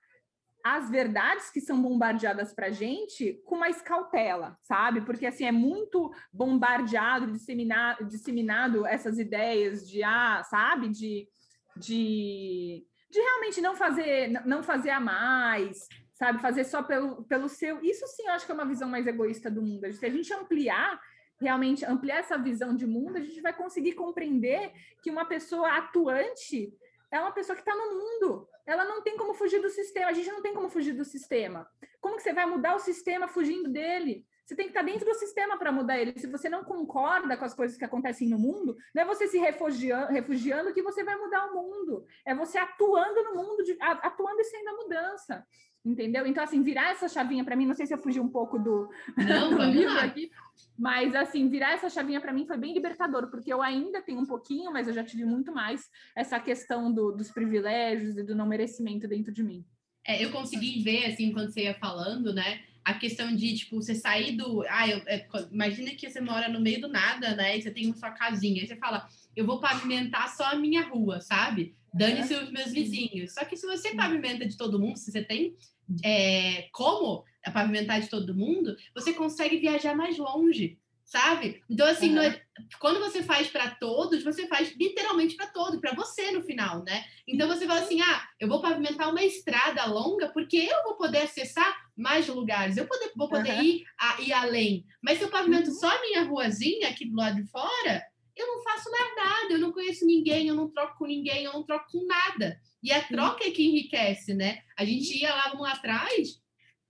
Speaker 2: as verdades que são bombardeadas para gente com mais cautela, sabe? Porque assim é muito bombardeado, disseminado, disseminado essas ideias de ah, sabe, de, de, de realmente não fazer não fazer a mais, sabe? Fazer só pelo, pelo seu. Isso sim, eu acho que é uma visão mais egoísta do mundo. Se a gente ampliar realmente ampliar essa visão de mundo, a gente vai conseguir compreender que uma pessoa atuante é uma pessoa que está no mundo. Ela não tem como fugir do sistema. A gente não tem como fugir do sistema. Como que você vai mudar o sistema fugindo dele? Você tem que estar tá dentro do sistema para mudar ele. Se você não concorda com as coisas que acontecem no mundo, não é você se refugiando, refugiando que você vai mudar o mundo. É você atuando no mundo, atuando e sendo a mudança. Entendeu? Então, assim, virar essa chavinha para mim, não sei se eu fugi um pouco do,
Speaker 1: não, do livro aqui,
Speaker 2: mas, assim, virar essa chavinha para mim foi bem libertador, porque eu ainda tenho um pouquinho, mas eu já tive muito mais essa questão do, dos privilégios e do não merecimento dentro de mim.
Speaker 1: É, eu consegui ver, assim, quando você ia falando, né? A questão de, tipo, você sair do. Ah, eu, é, imagina que você mora no meio do nada, né? E você tem uma sua casinha. Aí você fala, eu vou pavimentar só a minha rua, sabe? Dane-se os meus vizinhos. Só que se você pavimenta de todo mundo, se você tem é, como pavimentar de todo mundo, você consegue viajar mais longe, sabe? Então, assim, uhum. é, quando você faz para todos, você faz literalmente para todos, para você no final, né? Então, você fala assim: ah, eu vou pavimentar uma estrada longa porque eu vou poder acessar mais lugares, eu poder, vou poder uhum. ir, a, ir além. Mas se eu pavimento uhum. só a minha ruazinha aqui do lado de fora, eu não faço mais nada, eu não conheço ninguém, eu não troco com ninguém, eu não troco com nada. E a troca é que enriquece, né? A gente ia lá, lá atrás,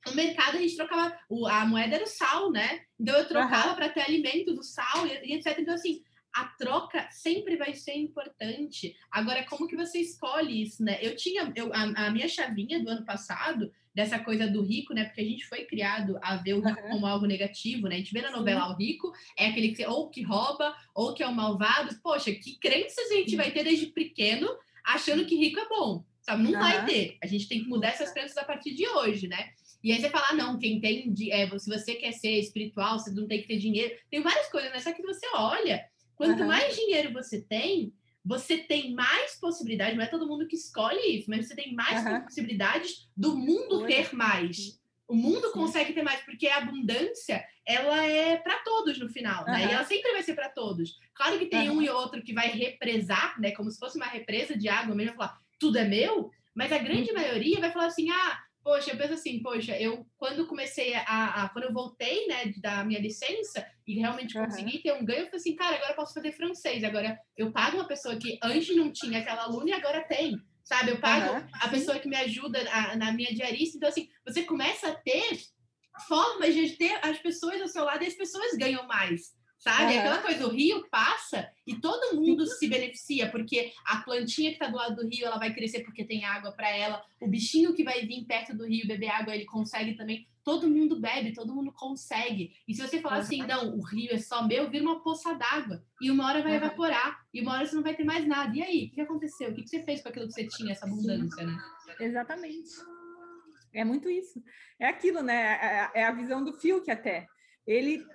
Speaker 1: no mercado a gente trocava, a moeda era o sal, né? Então eu trocava uhum. para ter alimento do sal e, e, etc. Então, assim, a troca sempre vai ser importante. Agora, como que você escolhe isso, né? Eu tinha, eu, a, a minha chavinha do ano passado, dessa coisa do rico, né? Porque a gente foi criado a ver o rico uhum. como algo negativo, né? A gente vê na novela Sim. o rico é aquele que ou que rouba ou que é o malvado. Poxa, que crenças a gente vai ter desde pequeno achando que rico é bom, sabe? Não uhum. vai ter. A gente tem que mudar essas crenças a partir de hoje, né? E aí você fala, ah, não, quem tem, é, se você quer ser espiritual, você não tem que ter dinheiro. Tem várias coisas, né? Só que você olha, quanto uhum. mais dinheiro você tem, você tem mais possibilidades, não é todo mundo que escolhe isso, mas você tem mais uhum. possibilidades do mundo ter mais. O mundo Sim. consegue ter mais, porque a abundância, ela é para todos no final, uhum. né? E ela sempre vai ser para todos. Claro que tem uhum. um e outro que vai represar, né? Como se fosse uma represa de água mesmo, falar, tudo é meu, mas a grande uhum. maioria vai falar assim, ah, poxa, eu penso assim, poxa, eu quando comecei a, a quando eu voltei, né, da minha licença e realmente consegui ter um ganho, eu falei assim, cara, agora eu posso fazer francês, agora eu pago uma pessoa que antes não tinha aquela aluna e agora tem sabe? Eu pago uhum. a pessoa que me ajuda a, na minha diarista. Então, assim, você começa a ter formas de ter as pessoas ao seu lado e as pessoas ganham mais, sabe? Uhum. Aquela coisa, o rio passa e todo mundo se beneficia, porque a plantinha que está do lado do rio, ela vai crescer porque tem água para ela, o bichinho que vai vir perto do rio beber água, ele consegue também todo mundo bebe, todo mundo consegue. E se você falar assim, não, o rio é só meu, vira uma poça d'água. E uma hora vai uhum. evaporar. E uma hora você não vai ter mais nada. E aí, o que aconteceu? O que você fez com aquilo que você tinha, essa abundância, né?
Speaker 2: Exatamente. É muito isso. É aquilo, né? É, é a visão do Fiuk até. Ele,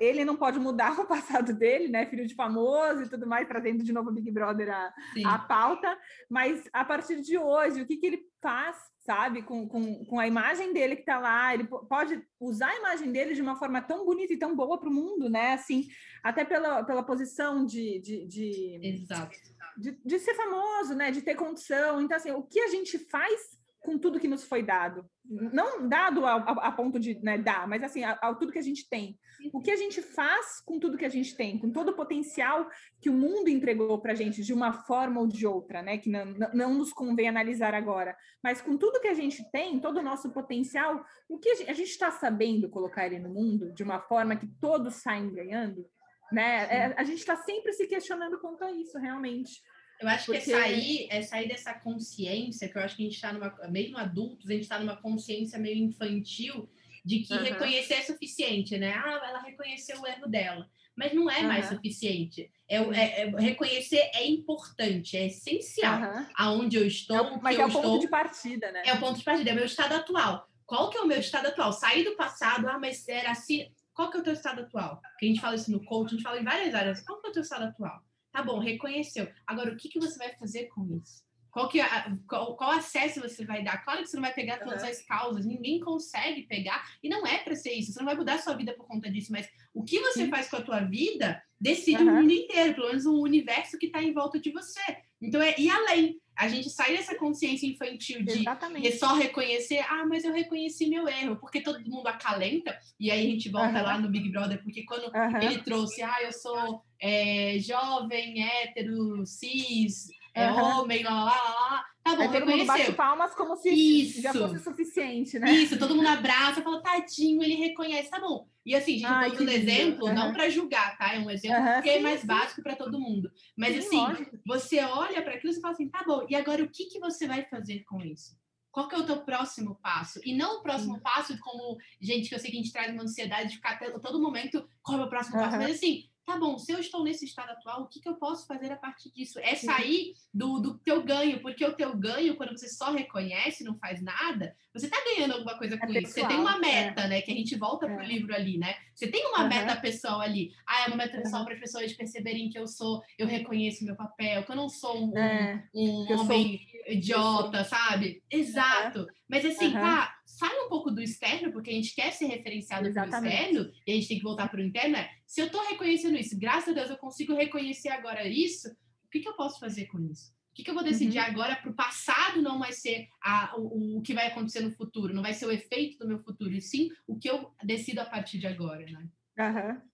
Speaker 2: ele não pode mudar o passado dele, né? Filho de famoso e tudo mais, trazendo de novo o Big Brother a, a pauta. Mas a partir de hoje, o que, que ele faz sabe? Com, com, com a imagem dele que está lá, ele pode usar a imagem dele de uma forma tão bonita e tão boa para o mundo, né? Assim, até pela, pela posição de, de, de,
Speaker 1: Exato.
Speaker 2: De, de, ser famoso, né? De ter condição. Então, assim, o que a gente faz com tudo que nos foi dado. Não dado a, a, a ponto de né, dar, mas assim, ao tudo que a gente tem. O que a gente faz com tudo que a gente tem, com todo o potencial que o mundo entregou para a gente de uma forma ou de outra, né? Que não, não nos convém analisar agora, mas com tudo que a gente tem, todo o nosso potencial, o que a gente está sabendo colocar ele no mundo de uma forma que todos saem ganhando, né? É, a gente está sempre se questionando quanto a isso, realmente.
Speaker 1: Eu acho Porque... que é sair, é sair dessa consciência, que eu acho que a gente está numa, mesmo adultos, a gente está numa consciência meio infantil de que uhum. reconhecer é suficiente, né? Ah, ela reconheceu o erro dela. Mas não é uhum. mais suficiente. É, é, é, reconhecer é importante, é essencial. Uhum. Aonde eu estou, é
Speaker 2: o, mas é o ponto de partida, né?
Speaker 1: É o ponto de partida, é o meu estado atual. Qual que é o meu estado atual? Sair do passado, ah, mas era assim. Qual que é o teu estado atual? Que a gente fala isso no coach, a gente fala em várias áreas. Qual que é o teu estado atual? Tá bom, reconheceu. Agora, o que, que você vai fazer com isso? Qual, que, é qual, qual, acesso você vai dar? Claro que você não vai pegar todas as causas, ninguém consegue pegar, e não é para ser isso, você não vai mudar a sua vida por conta disso, mas o que você Sim. faz com a tua vida decide uhum. o mundo inteiro, pelo menos o universo que está em volta de você. Então é ir além. A gente sai dessa consciência infantil de Exatamente. só reconhecer, ah, mas eu reconheci meu erro, porque todo mundo acalenta, e aí a gente volta uhum. lá no Big Brother, porque quando uhum. ele trouxe, ah, eu sou é, jovem, hétero, cis, é uhum. homem, lá, lá, lá, Tá bom, Aí todo mundo bate
Speaker 2: palmas como se Isso. já fosse suficiente, né?
Speaker 1: Isso, todo mundo abraça, fala, tadinho, ele reconhece, tá bom. E assim, gente um exemplo, uhum. não para julgar, tá? É um exemplo uhum, sim, é mais sim. básico para todo mundo. Mas sim, assim, lógico. você olha para aquilo e fala assim, tá bom, e agora o que, que você vai fazer com isso? Qual que é o teu próximo passo? E não o próximo passo como, gente, que eu sei que a gente traz uma ansiedade de ficar todo momento, qual é o próximo passo? Mas assim, tá bom, se eu estou nesse estado atual, o que, que eu posso fazer a partir disso? É sair do, do teu ganho, porque o teu ganho, quando você só reconhece, não faz nada, você está ganhando alguma coisa é com é isso. Pessoal, você tem uma meta, é. né? Que a gente volta é. pro livro ali, né? Você tem uma uhum. meta pessoal ali. Ah, é uma meta pessoal uhum. para as pessoas perceberem que eu sou, eu reconheço meu papel, que eu não sou um, é. um homem sou... idiota, sabe? Exato. Mas assim, tá, sai um pouco do externo, porque a gente quer ser referenciado Exatamente. externo, e a gente tem que voltar para o interno. Né? Se eu estou reconhecendo isso, graças a Deus eu consigo reconhecer agora isso, o que, que eu posso fazer com isso? O que, que eu vou decidir uhum. agora para o passado não vai ser a, o, o que vai acontecer no futuro, não vai ser o efeito do meu futuro, e sim o que eu decido a partir de agora, né?
Speaker 2: Uhum.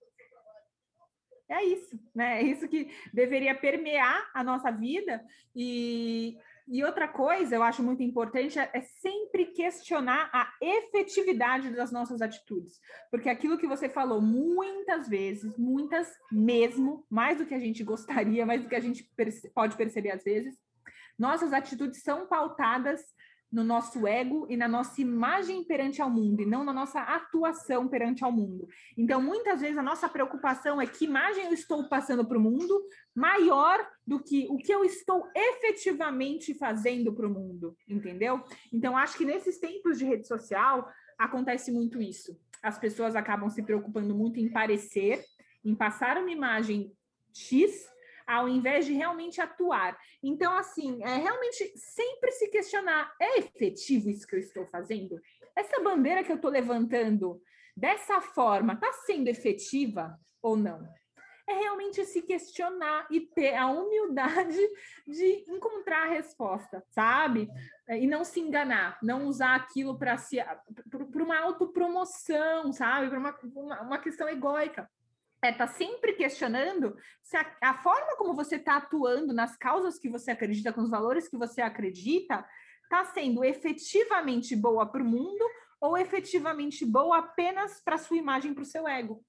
Speaker 2: É isso, né? É isso que deveria permear a nossa vida e, e outra coisa, eu acho muito importante, é, é sempre questionar a efetividade das nossas atitudes. Porque aquilo que você falou muitas vezes, muitas mesmo, mais do que a gente gostaria, mais do que a gente pode perceber às vezes, nossas atitudes são pautadas no nosso ego e na nossa imagem perante ao mundo, e não na nossa atuação perante ao mundo. Então, muitas vezes, a nossa preocupação é que imagem eu estou passando para o mundo maior do que o que eu estou efetivamente fazendo para o mundo, entendeu? Então, acho que nesses tempos de rede social acontece muito isso. As pessoas acabam se preocupando muito em parecer, em passar uma imagem X ao invés de realmente atuar. Então, assim, é realmente sempre se questionar: é efetivo isso que eu estou fazendo? Essa bandeira que eu estou levantando dessa forma está sendo efetiva ou não? É realmente se questionar e ter a humildade de encontrar a resposta, sabe? E não se enganar, não usar aquilo para uma autopromoção, sabe? Para uma, uma, uma questão egóica é tá sempre questionando se a, a forma como você está atuando nas causas que você acredita, com os valores que você acredita, está sendo efetivamente boa para o mundo ou efetivamente boa apenas para sua imagem, para o seu ego.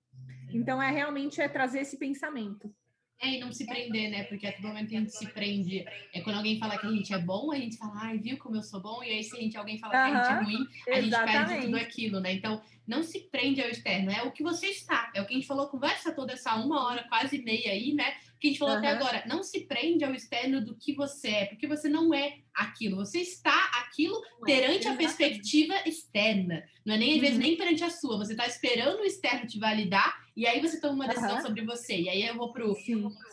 Speaker 2: Então é realmente é trazer esse pensamento.
Speaker 1: É, e não se prender, né? Porque a todo momento a gente se prende. É quando alguém fala que a gente é bom, a gente fala, ai, viu como eu sou bom? E aí, se a gente, alguém fala que a gente é ruim, a gente perde tudo aquilo, né? Então, não se prende ao externo, é o que você está. É o que a gente falou, conversa toda essa uma hora, quase meia aí, né? Que a gente falou uhum. até agora, não se prende ao externo do que você é, porque você não é aquilo, você está aquilo é, perante a perspectiva externa, não é nem às vezes uhum. nem perante a sua, você está esperando o externo te validar e aí você toma uma decisão uhum. sobre você. E aí eu vou para o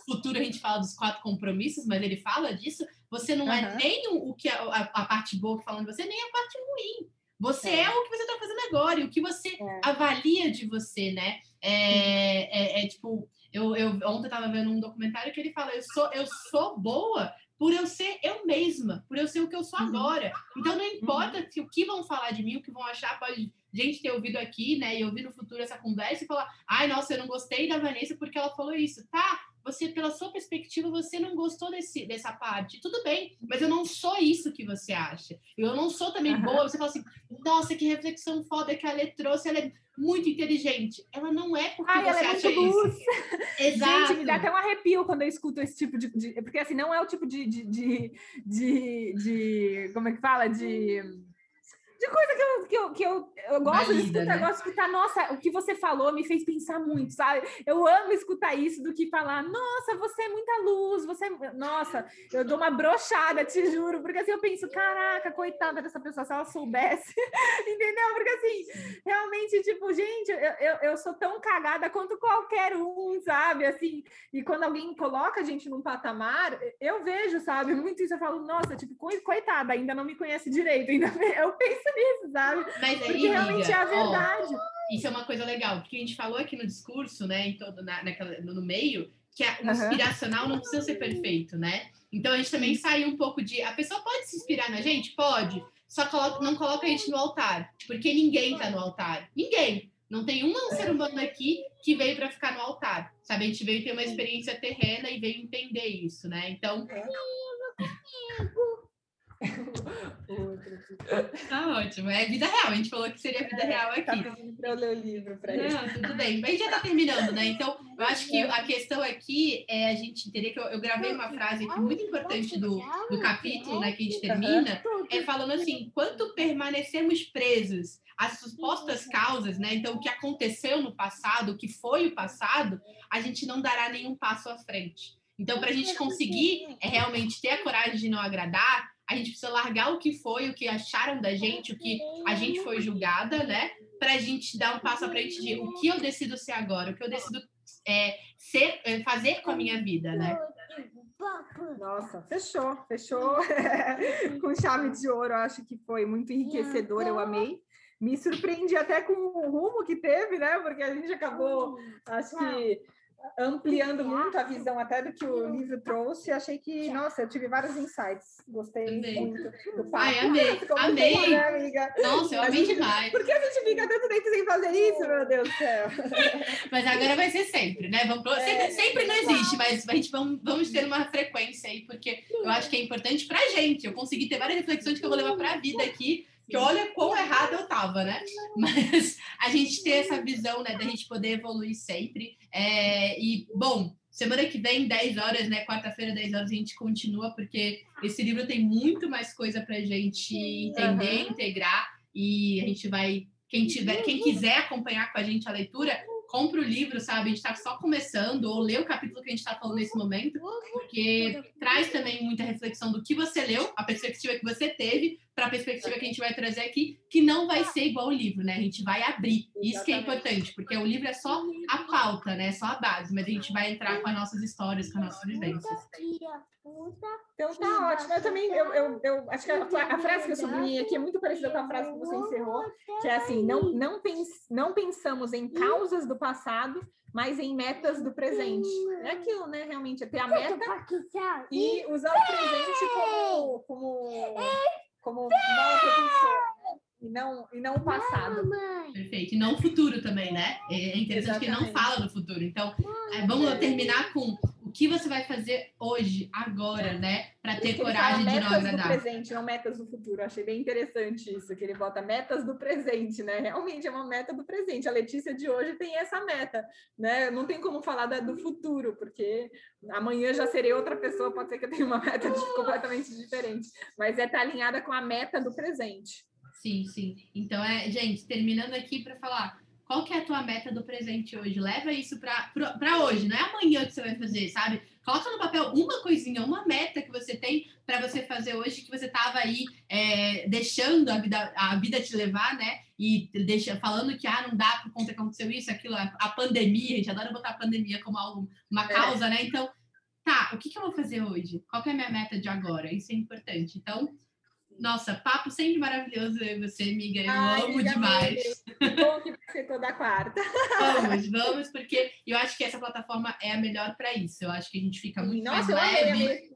Speaker 1: futuro, a gente fala dos quatro compromissos, mas ele fala disso, você não é nem o, o que a, a, parte boa que falando de você, nem a parte ruim. Você é, é o que você está fazendo agora e o que você é. avalia de você, né? É, é, é, tipo, eu, eu ontem estava vendo um documentário que ele fala: eu sou, eu sou boa por eu ser eu mesma, por eu ser o que eu sou uhum. agora. Então não importa uhum. se o que vão falar de mim, o que vão achar, pode gente ter ouvido aqui, né, e ouvir no futuro essa conversa e falar: "Ai, nossa, eu não gostei da Vanessa porque ela falou isso". Tá, você pela sua perspectiva, você não gostou desse, dessa parte. Tudo bem, mas eu não sou isso que você acha. Eu não sou também uhum. boa. Você fala assim: "Nossa, que reflexão foda que a Lê trouxe, ela é muito inteligente. Ela não é porque Ai, você é acha isso.
Speaker 2: Exato. Gente, me dá até um arrepio quando eu escuto esse tipo de. de porque assim, não é o tipo de, de, de, de, de como é que fala? De de coisa que eu, que eu, que eu, eu gosto Valida, de escutar, né? gosto de escutar, nossa, o que você falou me fez pensar muito, sabe? Eu amo escutar isso do que falar, nossa, você é muita luz, você é... Nossa, eu dou uma brochada, te juro, porque assim eu penso, caraca, coitada dessa pessoa, se ela soubesse, entendeu? Porque assim, realmente, tipo, gente, eu, eu, eu sou tão cagada quanto qualquer um, sabe? Assim, e quando alguém coloca a gente num patamar, eu vejo, sabe? Muito isso, eu falo, nossa, tipo, coitada, ainda não me conhece direito, ainda eu penso nisso, sabe?
Speaker 1: Mas aí,
Speaker 2: porque realmente
Speaker 1: é
Speaker 2: a verdade.
Speaker 1: Ó, isso é uma coisa legal, porque a gente falou aqui no discurso, né, em todo, na, naquela, no meio, que o inspiracional não precisa ser perfeito, né? Então a gente também saiu um pouco de. A pessoa pode se inspirar na gente? Pode. Só coloca, não coloca a gente no altar, porque ninguém tá no altar. Ninguém. Não tem um ser humano aqui que veio para ficar no altar, sabe? A gente veio ter uma experiência terrena e veio entender isso, né? Então. Tá ótimo. É vida real. A gente falou que seria vida é, real tá aqui.
Speaker 2: Tá pedindo para eu ler o livro para ele.
Speaker 1: Não, tudo bem. Mas a gente já está terminando, né? Então, eu acho que a questão aqui é a gente entender que eu, eu gravei uma frase muito importante do, do capítulo, né, que a gente termina, é falando assim: quanto permanecemos presos às supostas causas, né? Então, o que aconteceu no passado, o que foi o passado, a gente não dará nenhum passo à frente. Então, para a gente conseguir é, realmente ter a coragem de não agradar, a gente precisa largar o que foi, o que acharam da gente, o que a gente foi julgada, né? Para a gente dar um passo à frente de o que eu decido ser agora, o que eu decido é, ser, é, fazer com a minha vida, né?
Speaker 2: Nossa, fechou, fechou com chave de ouro. Acho que foi muito enriquecedor, eu amei. Me surpreendi até com o rumo que teve, né? Porque a gente acabou, acho que ampliando muito a visão até do que o livro trouxe. Achei que, nossa, eu tive vários insights. Gostei Também. muito do
Speaker 1: papo. Ai, amei, amei. né, amiga? Nossa, eu amei gente, demais.
Speaker 2: Por que a gente fica tanto tempo sem fazer isso, meu Deus do céu?
Speaker 1: mas agora vai ser sempre, né? Vamos, é, sempre, sempre não existe, mas a gente vamos, vamos ter uma frequência aí, porque eu acho que é importante pra gente. Eu consegui ter várias reflexões que eu vou levar pra vida aqui que olha quão errado eu tava, né? Mas a gente ter essa visão, né, da gente poder evoluir sempre. É, e, bom, semana que vem, 10 horas, né? Quarta-feira, 10 horas, a gente continua, porque esse livro tem muito mais coisa pra gente entender, uhum. integrar, e a gente vai. Quem, tiver, quem quiser acompanhar com a gente a leitura, compra o livro, sabe? A gente está só começando, ou lê o capítulo que a gente está falando nesse momento, porque traz também muita reflexão do que você leu, a perspectiva que você teve, para a perspectiva que a gente vai trazer aqui, que não vai ser igual o livro, né? A gente vai abrir. Isso que é importante, porque o livro é só a pauta, né? Só a base, mas a gente vai entrar com as nossas histórias, com as nossas vivências.
Speaker 2: Então tá ótimo. Eu também, eu, eu, eu acho que a, a, frase que eu sublinhei aqui é muito parecida com a frase que você encerrou, que é assim, não, não, pens, não pensamos em causas do passado, mas em metas do presente. É aquilo, né? Realmente, é ter a meta e usar o presente como, como, como mola propulsora e não, e não o passado.
Speaker 1: Perfeito. E não o futuro também, né? É interessante Exatamente. que não fala do futuro. Então, é, vamos terminar com que você vai fazer hoje, agora, né? Para ter coragem de não agradar.
Speaker 2: do presente, não metas do futuro. achei bem interessante isso, que ele bota metas do presente, né? Realmente é uma meta do presente. A Letícia de hoje tem essa meta, né? Não tem como falar da, do futuro, porque amanhã já serei outra pessoa, pode ser que eu tenha uma meta completamente diferente. Mas é estar tá alinhada com a meta do presente.
Speaker 1: Sim, sim. Então, é, gente, terminando aqui para falar qual que é a tua meta do presente hoje? Leva isso para hoje, não é amanhã que você vai fazer, sabe? Coloca no papel uma coisinha, uma meta que você tem para você fazer hoje, que você estava aí é, deixando a vida, a vida te levar, né? E deixa, falando que ah, não dá por conta que aconteceu isso, aquilo, a, a pandemia, a gente adora botar a pandemia como algo, uma é. causa, é. né? Então, tá, o que, que eu vou fazer hoje? Qual que é a minha meta de agora? Isso é importante. Então, nossa, papo sempre maravilhoso eu e você, amiga. Eu Ai, amo demais.
Speaker 2: Bom que vai ser toda quarta.
Speaker 1: Vamos, vamos, porque eu acho que essa plataforma é a melhor para isso. Eu acho que a gente fica muito
Speaker 2: Nossa,
Speaker 1: mais
Speaker 2: eu
Speaker 1: leve.
Speaker 2: Amei,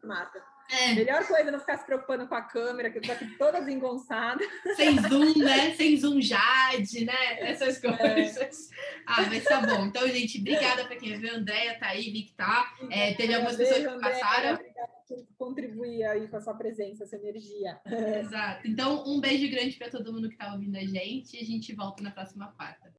Speaker 1: É.
Speaker 2: Melhor coisa é não ficar se preocupando com a câmera, que eu tô aqui toda desengonçada.
Speaker 1: Sem zoom, né? Sem zoom Jade, né? Essas
Speaker 2: É.
Speaker 1: coisas. Ah, mas tá bom. Então, gente, obrigada para quem viu. Andréia tá aí, vi que tá. É, teve algumas pessoas que passaram.
Speaker 2: Contribuir aí com a sua presença, essa energia.
Speaker 1: Exato. Então, um beijo grande para todo mundo que tá ouvindo a gente e a gente volta na próxima quarta.